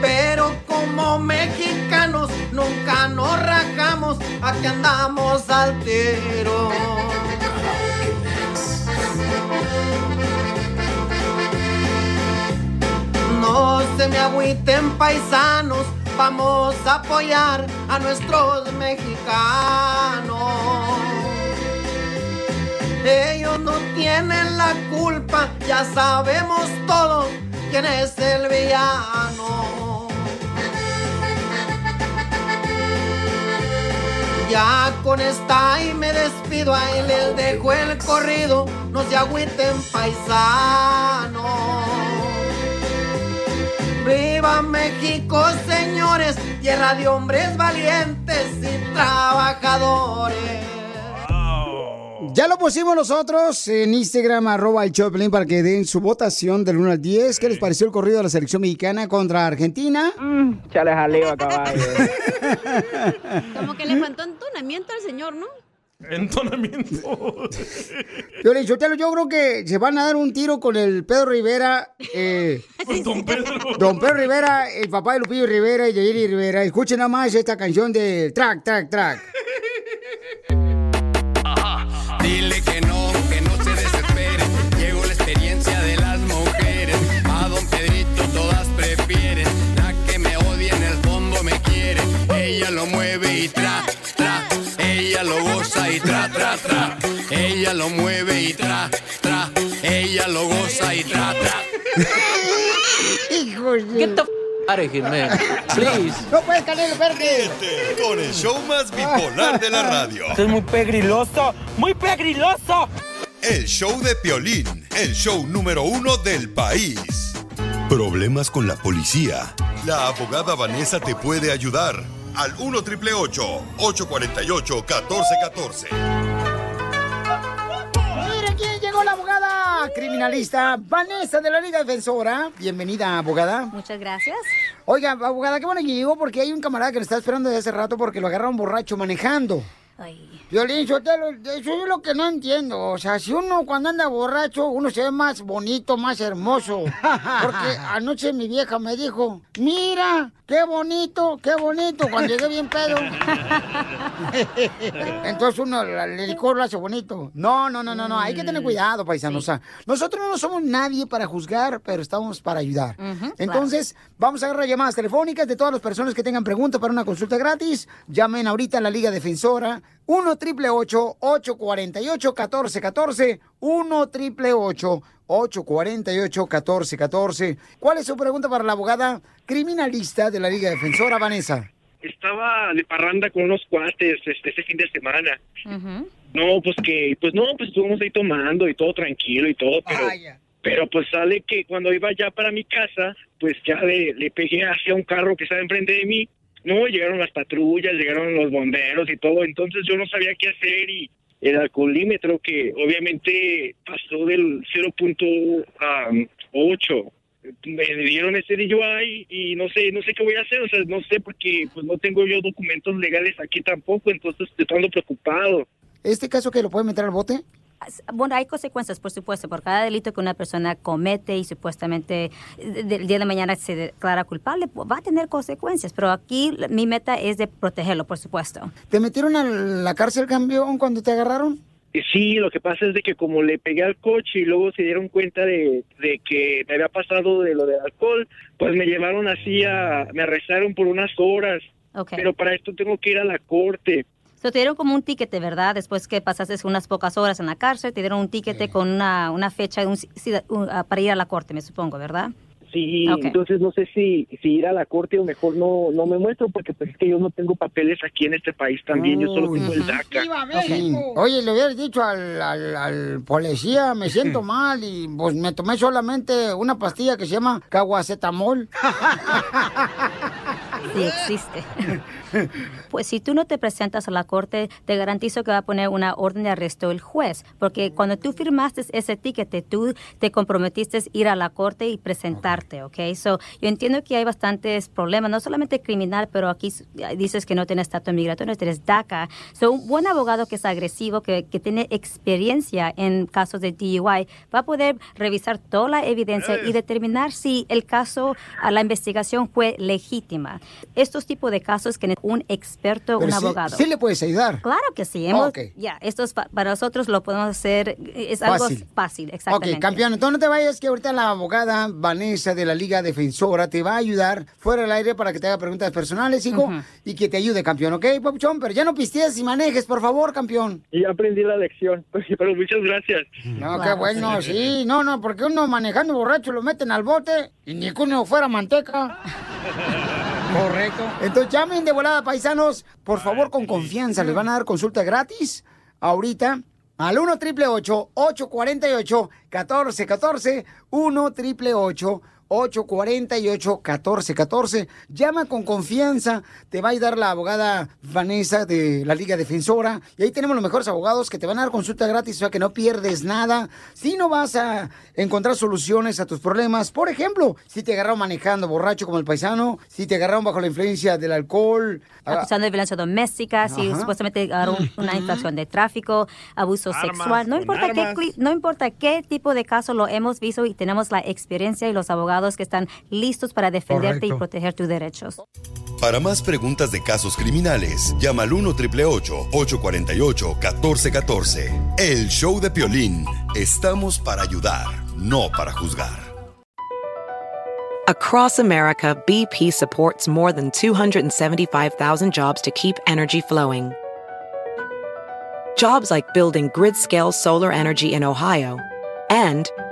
Pero como mexicanos nunca nos rajamos, aquí andamos al. No se me agüiten paisanos, vamos a apoyar a nuestros mexicanos. Ellos no tienen la culpa, ya sabemos todos quién es el villano. Ya con esta y me despido, ahí les dejo el corrido, no se agüiten paisanos. ¡Viva México, señores! Tierra de hombres valientes y trabajadores. Ya lo pusimos nosotros en Instagram, arroba el Choplin, para que den su votación del 1 al 10. ¿Qué les pareció el corrido de la selección mexicana contra Argentina? Chale jaleo a [laughs] caballo. [laughs] Como que le faltó entonamiento al señor, ¿no? Entonamiento. Yo, [laughs] le- Sotelo, yo creo que se van a dar un tiro con el Pedro Rivera. eh, [laughs] Don Pedro. Don Pedro Rivera, el papá de Lupillo Rivera y Yayiri Rivera. Escuchen nada más esta canción de Track, Track, Track. Dile que no, que no se desespere. Llegó la experiencia de las mujeres. A don Pedrito todas prefieren. La que me odia en el fondo me quiere. Ella lo mueve y tra, tra. Ella lo goza y tra, tra, tra. Ella lo mueve y tra, tra. Ella lo goza y tra, tra. Hijo de... Get the f out of here, man. Please. No puedes, Canelo, espérate. Con el show más bipolar de la radio. Esto es muy pegriloso, muy pegriloso. El show de Piolín, el show número uno del país. Problemas con la policía. La abogada Vanessa te puede ayudar. Al 1 triple 848 1414. Mira quién llegó la abogada criminalista Vanessa de la Liga Defensora. Bienvenida, abogada. Muchas gracias. Oiga, abogada, qué bueno que llegó porque hay un camarada que le está esperando desde hace rato porque lo agarraron borracho manejando. Violín, Sotelo, eso es lo que no entiendo. O sea, si uno cuando anda borracho, uno se ve más bonito, más hermoso. [laughs] Porque anoche mi vieja me dijo, mira, qué bonito, qué bonito, cuando llegué bien pedo. [laughs] Entonces uno el licor lo hace bonito. No, no, no, no, no, hay que tener cuidado, paisanos. O sea, nosotros no somos nadie para juzgar, pero estamos para ayudar. Entonces, vamos a agarrar llamadas telefónicas de todas las personas que tengan preguntas para una consulta gratis. Llamen ahorita a la Liga Defensora 1 triple 848 1414 1 triple 848 1414 ¿Cuál es su pregunta para la abogada criminalista de la Liga Defensora, Vanessa? Estaba de parranda con unos cuates este, este fin de semana. No, pues que, pues no, pues estuvimos ahí tomando y todo tranquilo y todo, pero, pero pues sale que cuando iba ya para mi casa, pues ya le, le pegué hacia un carro que estaba enfrente de mí. No, llegaron las patrullas, llegaron los bomberos y todo, entonces yo no sabía qué hacer y el alcoholímetro que obviamente pasó del 0.8 me dieron ese DUI y no sé, no sé qué voy a hacer, o sea, no sé porque pues no tengo yo documentos legales aquí tampoco, entonces estoy preocupado. ¿Este caso que lo puede meter al bote? Bueno, hay consecuencias, por supuesto, por cada delito que una persona comete y supuestamente eh, del día de mañana se declara culpable, pues, va a tener consecuencias. Pero aquí mi meta es de protegerlo, por supuesto. ¿Te metieron a la cárcel, campeón, cuando te agarraron? Y Sí, lo que pasa es de que como le pegué al coche y luego se dieron cuenta de, de que me había pasado de lo del alcohol, pues me llevaron así a, me arrestaron por unas horas. Ok. Pero para esto tengo que ir a la corte. So, te dieron como un ticket, ¿verdad? Después que pasaste unas pocas horas en la cárcel, te dieron un ticket con una, una fecha un- sí, un- ah, para ir a la corte, me supongo, ¿verdad? Sí, entonces no sé si, si ir a la corte o mejor no, no me muestro porque pues es que yo no tengo papeles aquí en este país también, yo solo tengo el DACA. Sí. Oye, le hubieras dicho al, al- al policía, me siento mal y pues me tomé solamente una pastilla que se llama caguacetamol. [laughs] Sí existe. Pues si tú no te presentas a la corte, te garantizo que va a poner una orden de arresto el juez, porque cuando tú firmaste ese ticket, tú te comprometiste a ir a la corte y presentarte, ¿ok? So, yo entiendo que hay bastantes problemas, no solamente criminal, pero aquí dices que no tienes estatus migratorio, tienes DACA. So, un buen abogado que es agresivo, que, que tiene experiencia en casos de DUI, va a poder revisar toda la evidencia y determinar si el caso, a la investigación fue legítima. Estos tipos de casos que un experto, un sí- abogado. sí le puedes ayudar. Claro que sí. Hemos, Ok. Ya, esto es para nosotros lo podemos hacer, es algo Fácil. fácil, exactamente. Ok, campeón, entonces no te vayas, que ahorita la abogada Vanessa de la Liga Defensora te va a ayudar fuera del aire para que te haga preguntas personales, hijo, y que te ayude, campeón, ¿ok, papuchón? Pero ya no pistees y manejes, por favor, campeón. Y ya aprendí la lección, [laughs] pero muchas gracias. No, qué bueno, sí. No, no, porque uno manejando borracho lo meten al bote y ni que uno fuera manteca. [laughs] Correcto. Entonces llamen de volada, paisanos. Por favor, con confianza. Les van a dar consulta gratis ahorita al 1 triple 848 1414 1 triple 848-1414. Llama con confianza. Te va a ayudar la abogada Vanessa de la Liga Defensora. Y ahí tenemos los mejores abogados que te van a dar consulta gratis, o sea que no pierdes nada. Si no vas a encontrar soluciones a tus problemas, por ejemplo, si te agarraron manejando borracho como el paisano, si te agarraron bajo la influencia del alcohol. ah, acusando de violencia doméstica, si supuestamente agarró un- una infracción de tráfico, abuso Armas, sexual, no importa qué no importa qué tipo de caso lo hemos visto y tenemos la experiencia y los abogados que están listos para defenderte y proteger tus derechos. Para más preguntas de casos criminales, llama al 1 848 1414 El show de Piolín. Estamos para ayudar, no para juzgar. Across America, BP supports more than 275,000 jobs to keep energy flowing. Jobs like building grid scale solar energy in Ohio and